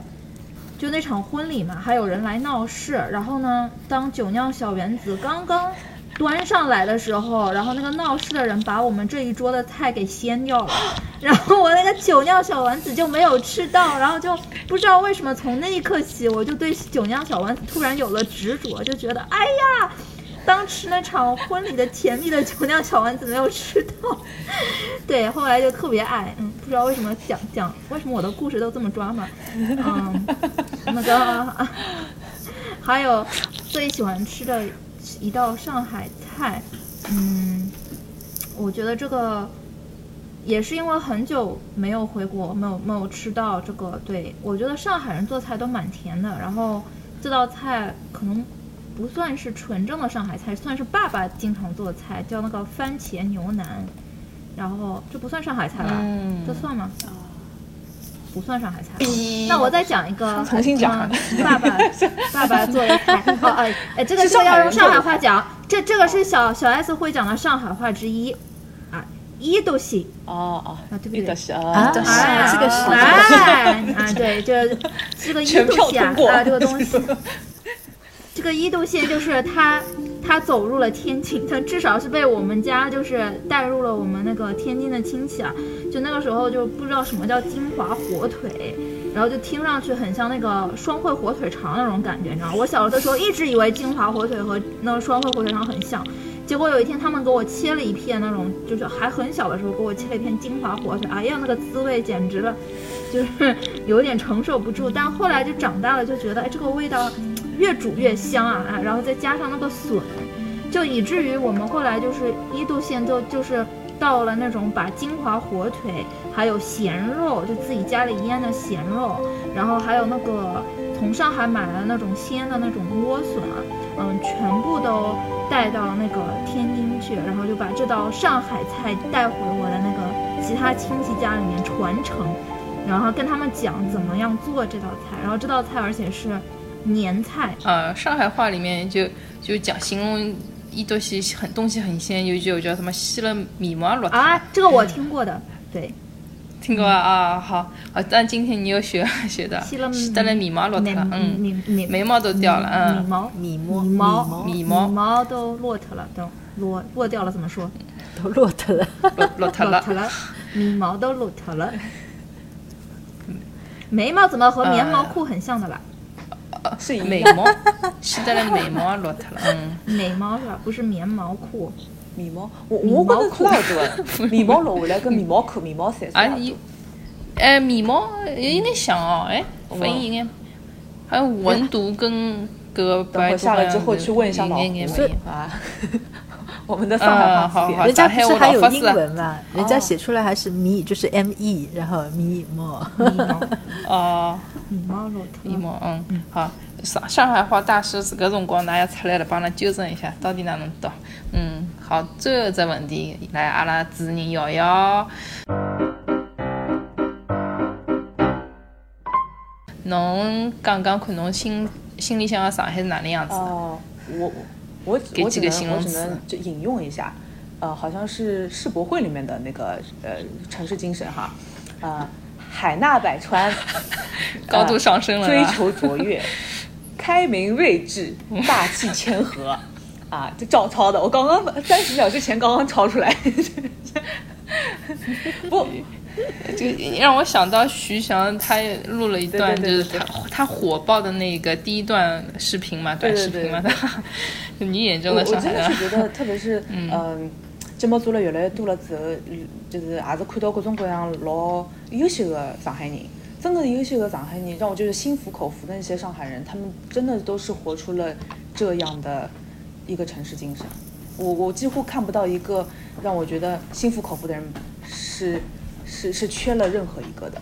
就那场婚礼嘛，还有人来闹事，然后呢，当酒酿小圆子刚刚端上来的时候，然后那个闹事的人把我们这一桌的菜给掀掉了，然后我那个酒酿小丸子就没有吃到，然后就不知道为什么从那一刻起，我就对酒酿小丸子突然有了执着，就觉得哎呀。当时那场婚礼的甜蜜的酒酿小丸子没有吃到，对，后来就特别爱，嗯，不知道为什么讲讲，为什么我的故事都这么抓马，嗯，那个、啊 还有最喜欢吃的一道上海菜，嗯，我觉得这个也是因为很久没有回国，没有没有吃到这个，对我觉得上海人做菜都蛮甜的，然后这道菜可能不算是纯正的上海菜，算是爸爸经常做的菜，叫那个番茄牛腩，然后这不算上海菜吧？
嗯。
这算吗？不算上海菜。那我再讲一个，
重新讲。
嗯爸爸爸爸做的菜。哦，哎哎，这个这个
是
要用上海话讲，这这个是小小 S 会讲的上海话之一。啊，一都行
哦哦，
啊，对不对？
是。
啊这个是。
哎啊，对，这 这个一
全
度线
票通过。
啊，这个东西，这个一度线就是他他走入了天津，他至少是被我们家就是带入了我们那个天津的亲戚啊，就那个时候就不知道什么叫金华火腿。然后就听上去很像那个双汇火腿肠那种感觉，你知道吗？我小的时候一直以为金华火腿和那双汇火腿肠很像，结果有一天他们给我切了一片那种，就是还很小的时候给我切了一片金华火腿，哎呀，那个滋味简直了，就是有点承受不住。但后来就长大了，就觉得哎，这个味道 越煮越香啊，啊然后再加上那个笋，就以至于我们后来就是一度线就就是到了那种把金华火腿还有咸肉，就自己家里腌的咸肉，然后还有那个从上海买的那种鲜的那种莴笋，嗯，全部都带到那个天津去，然后就把这道上海菜带回我的那个其他亲戚家里面传承，然后跟他们讲怎么样做这道菜，然后这道菜而且是年菜，
呃，上海话里面就就讲形容一东西很东西很鲜，有一句叫什么“吸了米毛落
啊，这个我听过的，对，
听过啊啊好啊，但今天你又学 学的，
吸了
吸了米毛落脱了，嗯，
米米
眉毛都掉了，嗯，
米毛。
米毛
米毛
米毛。
都落脱了，都落落掉了，怎么说？
都落脱了。
落落脱了，
落脱了，米毛都落脱了。眉毛怎么和棉毛裤很像的啦？
是一
眉毛吸得了眉毛落脱了，嗯，
眉毛是吧？不是棉毛裤。
眉毛，我我觉得差不多，眉毛落下来跟眉毛裤、眉毛衫
啊
是
一，哎，眉毛有点像哦，哎，分一眼，还有温度跟搿个
等会
百度
下了之后去问一下老
有眼眼
胡
不一样
啊。我们的上海话
嗯好好
人家不是还有英文嘛？人家写出来还是米，就是 M E，然后米毛。
米毛，
哦。
米毛落脱
眉。毛，嗯，好，上上海话大师是搿辰光，㑚要出来了，帮㑚纠正一下，到底哪能读？嗯，好，最后一只问题，来，阿拉主持人瑶瑶，侬讲讲看，侬心心里想的上海是哪能样子？的？
哦，我我
给几个
我只能我只
形容词？
能就引用一下，呃，好像是世博会里面的那个呃城市精神哈，呃，海纳百川，
高度上升了
呃追求卓越，开明睿智，大气谦和，啊，这照抄的，我刚刚三十秒之前刚刚抄出来，不，
这个让我想到徐翔，他也录了一段，就是他他火爆的那个第一段视频嘛，短视频嘛，就你眼中
我我
的上海人
真的是觉得，特别是嗯，节目做了越来越多了之后，嗯就是也是看到各种各样老优秀的上海人，真的优秀的上海人，让我就是心服口服的那些上海人，他们真的都是活出了这样的一个城市精神。我我几乎看不到一个让我觉得心服口服的人是是是缺了任何一个的。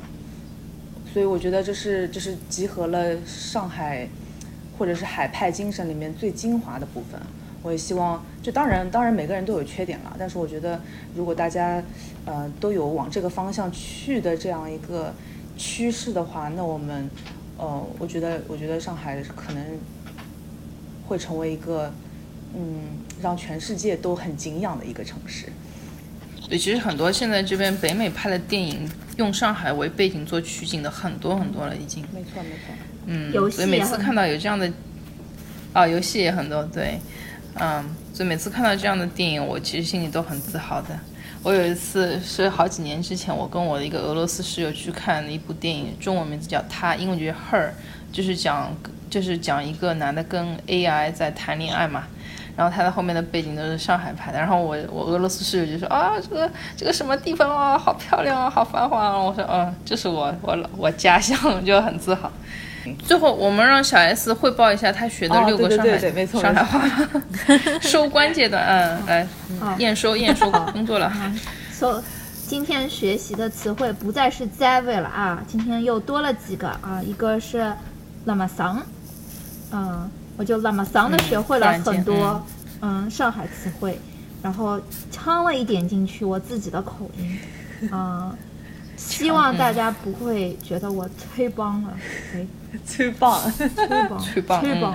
所以我觉得这是这是集合了上海或者是海派精神里面最精华的部分。我也希望，就当然当然每个人都有缺点了，但是我觉得如果大家呃都有往这个方向去的这样一个趋势的话，那我们呃我觉得我觉得上海可能会成为一个嗯让全世界都很敬仰的一个城市。
对，其实很多现在这边北美拍的电影用上海为背景做取景的很多很多了，已经。
没错没错。
嗯，
游戏
所以每次看到有这样的，啊，游戏也很多，对，嗯，所以每次看到这样的电影，我其实心里都很自豪的。我有一次是好几年之前，我跟我的一个俄罗斯室友去看了一部电影，中文名字叫《他》，英文就是 Her，就是讲就是讲一个男的跟 AI 在谈恋爱嘛。然后他的后面的背景都是上海拍的，然后我我俄罗斯室友就说啊，这个这个什么地方啊，好漂亮啊，好繁华啊。我说嗯，这是我我我家乡，就很自豪。最后我们让小 S 汇报一下她学的六个上海、
对对没错
上海话。收官阶段，嗯，来验收验收工作了。
So，今天学习的词汇不再是在位了啊，今天又多了几个啊，一个是拉玛桑，嗯，我就拉玛桑的学会了很多嗯上海词汇，然后掺了一点进去我自己的口音，嗯，希望大家不会觉得我吹帮了，哎，
最棒！
吹棒，
吹帮
吹帮，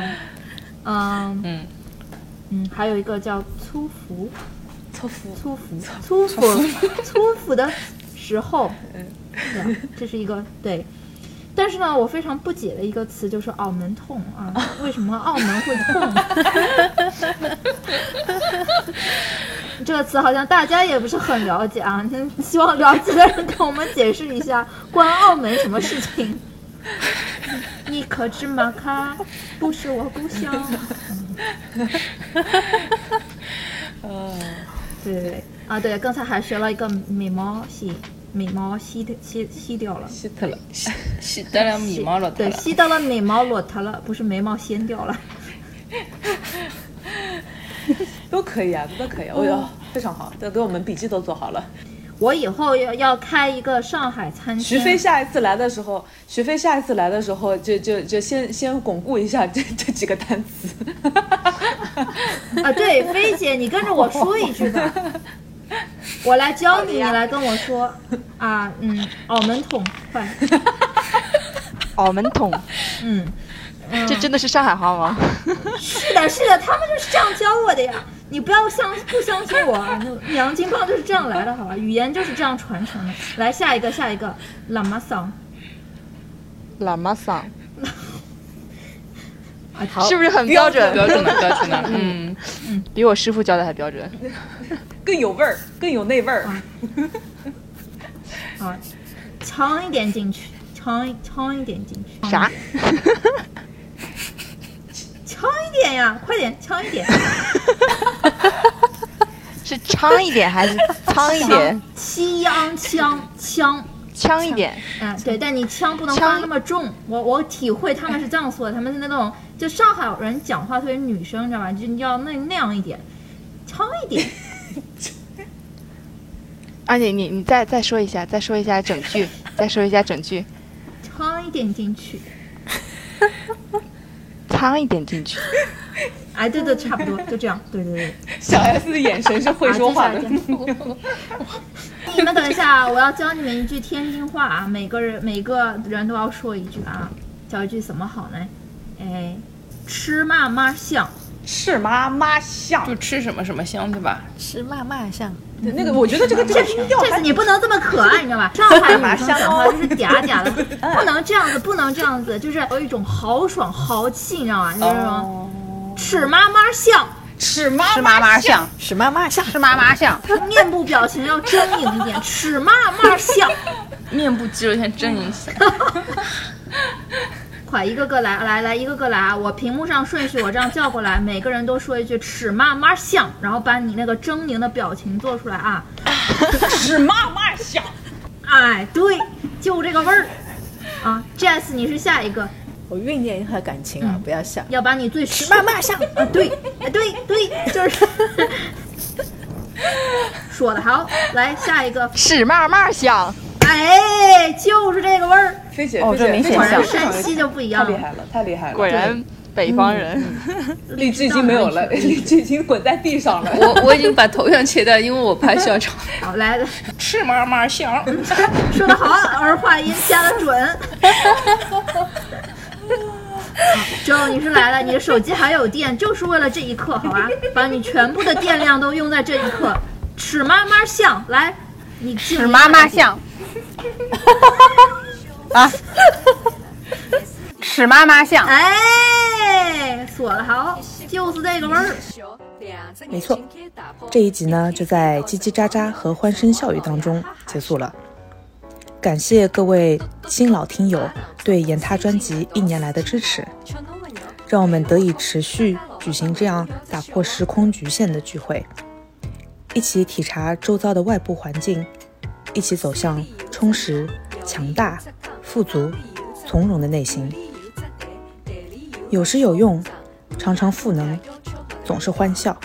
嗯。
嗯。
嗯，还有一个叫粗服。
粗服。
粗服，粗服，粗服。的时候，对啊，这是一个对。但是呢，我非常不解的一个词就是澳门痛啊，为什么澳门会痛？这个词好像大家也不是很了解啊，希望了解的人给我们解释一下关澳门什么事情。你可知马卡不是我故乡？
嗯，
对对对啊，对，刚才还学了一个眉毛洗，眉毛洗的洗洗掉了，
希特勒，
洗得了眉毛了，
对，洗到了眉毛落塌了，不是眉毛掀掉了。
都可以啊，都可以，我有非常好，都给我们笔记都做好了。
我以后要要开一个上海餐厅。
徐飞下一次来的时候，徐飞下一次来的时候，就就就先先巩固一下这这几个单词。
啊，对，飞姐，你跟着我说一句吧，我来教你，你来跟我说。啊，嗯，澳门桶，快，
澳门桶，
嗯，嗯
这真的是上海话吗？
是的，是的，他们就是这样教我的呀。你不要相不相信我，那杨金棒就是这样来的，好吧？语言就是这样传承的。来下一个，下一个，喇嘛桑，
喇嘛桑，
啊，
是不是很标准？
标准的标准的，嗯，
比我师傅教的还标准。
更有味儿，更有那味儿。
啊，呛一点进去，呛一呛一点进去。
啥？
呛一点呀，快点，呛一点。
是昌一点还是苍一点？
气央腔腔。
枪一点，
嗯，对，但你枪不能
腔
发那么重。我我体会他们是这样说的，他们是那种就上海人讲话特别女生，你知道吧？就你要那那样一点，腔一点。
啊，你你你再再说一下，再说一下整句，再说一下整句，
呛一点进去。
苍一点进去。
哎，对对，差不多，就这样。对对对。
小 S 的眼神是会说话的。
你们 等一下啊，我要教你们一句天津话啊，每个人每个人都要说一句啊，教一句怎么好呢？哎，吃嘛嘛香，
吃嘛嘛香，
就吃什么什么香，对吧？
吃嘛嘛香。
对那个我觉得这个这个音调
这次你不能这么可爱，你知道吧？上海女生讲话 就是嗲嗲 的，不能这样子，不能这样子，就是有一种豪爽豪气，你知道吗？就是那种吃嘛嘛香，
吃嘛
吃嘛嘛香，
吃嘛嘛香，
吃嘛嘛香，
面部表情要狰狞一点，吃嘛嘛香。
面部肌肉先狰狞一下。
快，一个个来，来来，一个个来啊！我屏幕上顺序我这样叫过来，每个人都说一句“尺嘛嘛香”，然后把你那个狰狞的表情做出来啊！
尺嘛嘛香，
哎，对，就这个味儿。啊，Jess，你是下一个，
我酝酿一下感情啊，不要想。
要把你最尺妈妈像啊，对，哎对对，就是说的好，来下一个，
尺嘛嘛香，
哎，就是这个味儿。
菲姐，
哦
菲姐
这明显
果然
像
山西就不一样，
太厉害了，太厉害了。
果然北方人。
荔枝已经没有了，荔枝已经滚在地上了。
我我已经把头像切掉，因为我怕笑场。
好来来，
吃嘛嘛香，
说的好，儿化音加的准。周，你是来了，你的手机还有电，就是为了这一刻，好吧？把你全部的电量都用在这一刻。尺妈妈像，来，你
是妈妈像。啊，吃妈妈像。
哎，说的好，就是这个味儿。
没错，这一集呢就在叽叽喳喳和欢声笑语当中结束了。感谢各位新老听友对言他专辑一年来的支持，让我们得以持续举行这样打破时空局限的聚会，一起体察周遭的外部环境，一起走向充实、强大、富足、从容的内心。有时有用，常常赋能，总是欢笑。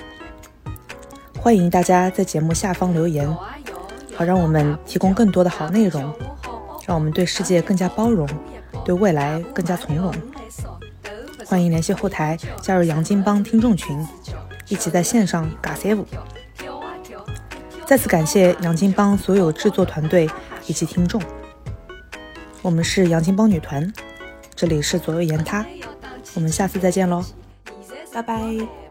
欢迎大家在节目下方留言，好让我们提供更多的好内容，让我们对世界更加包容，对未来更加从容。欢迎联系后台加入杨金帮听众群，一起在线上嘎塞舞。再次感谢杨金帮所有制作团队以及听众。我们是杨金帮女团，这里是左右言他，我们下次再见喽，拜拜。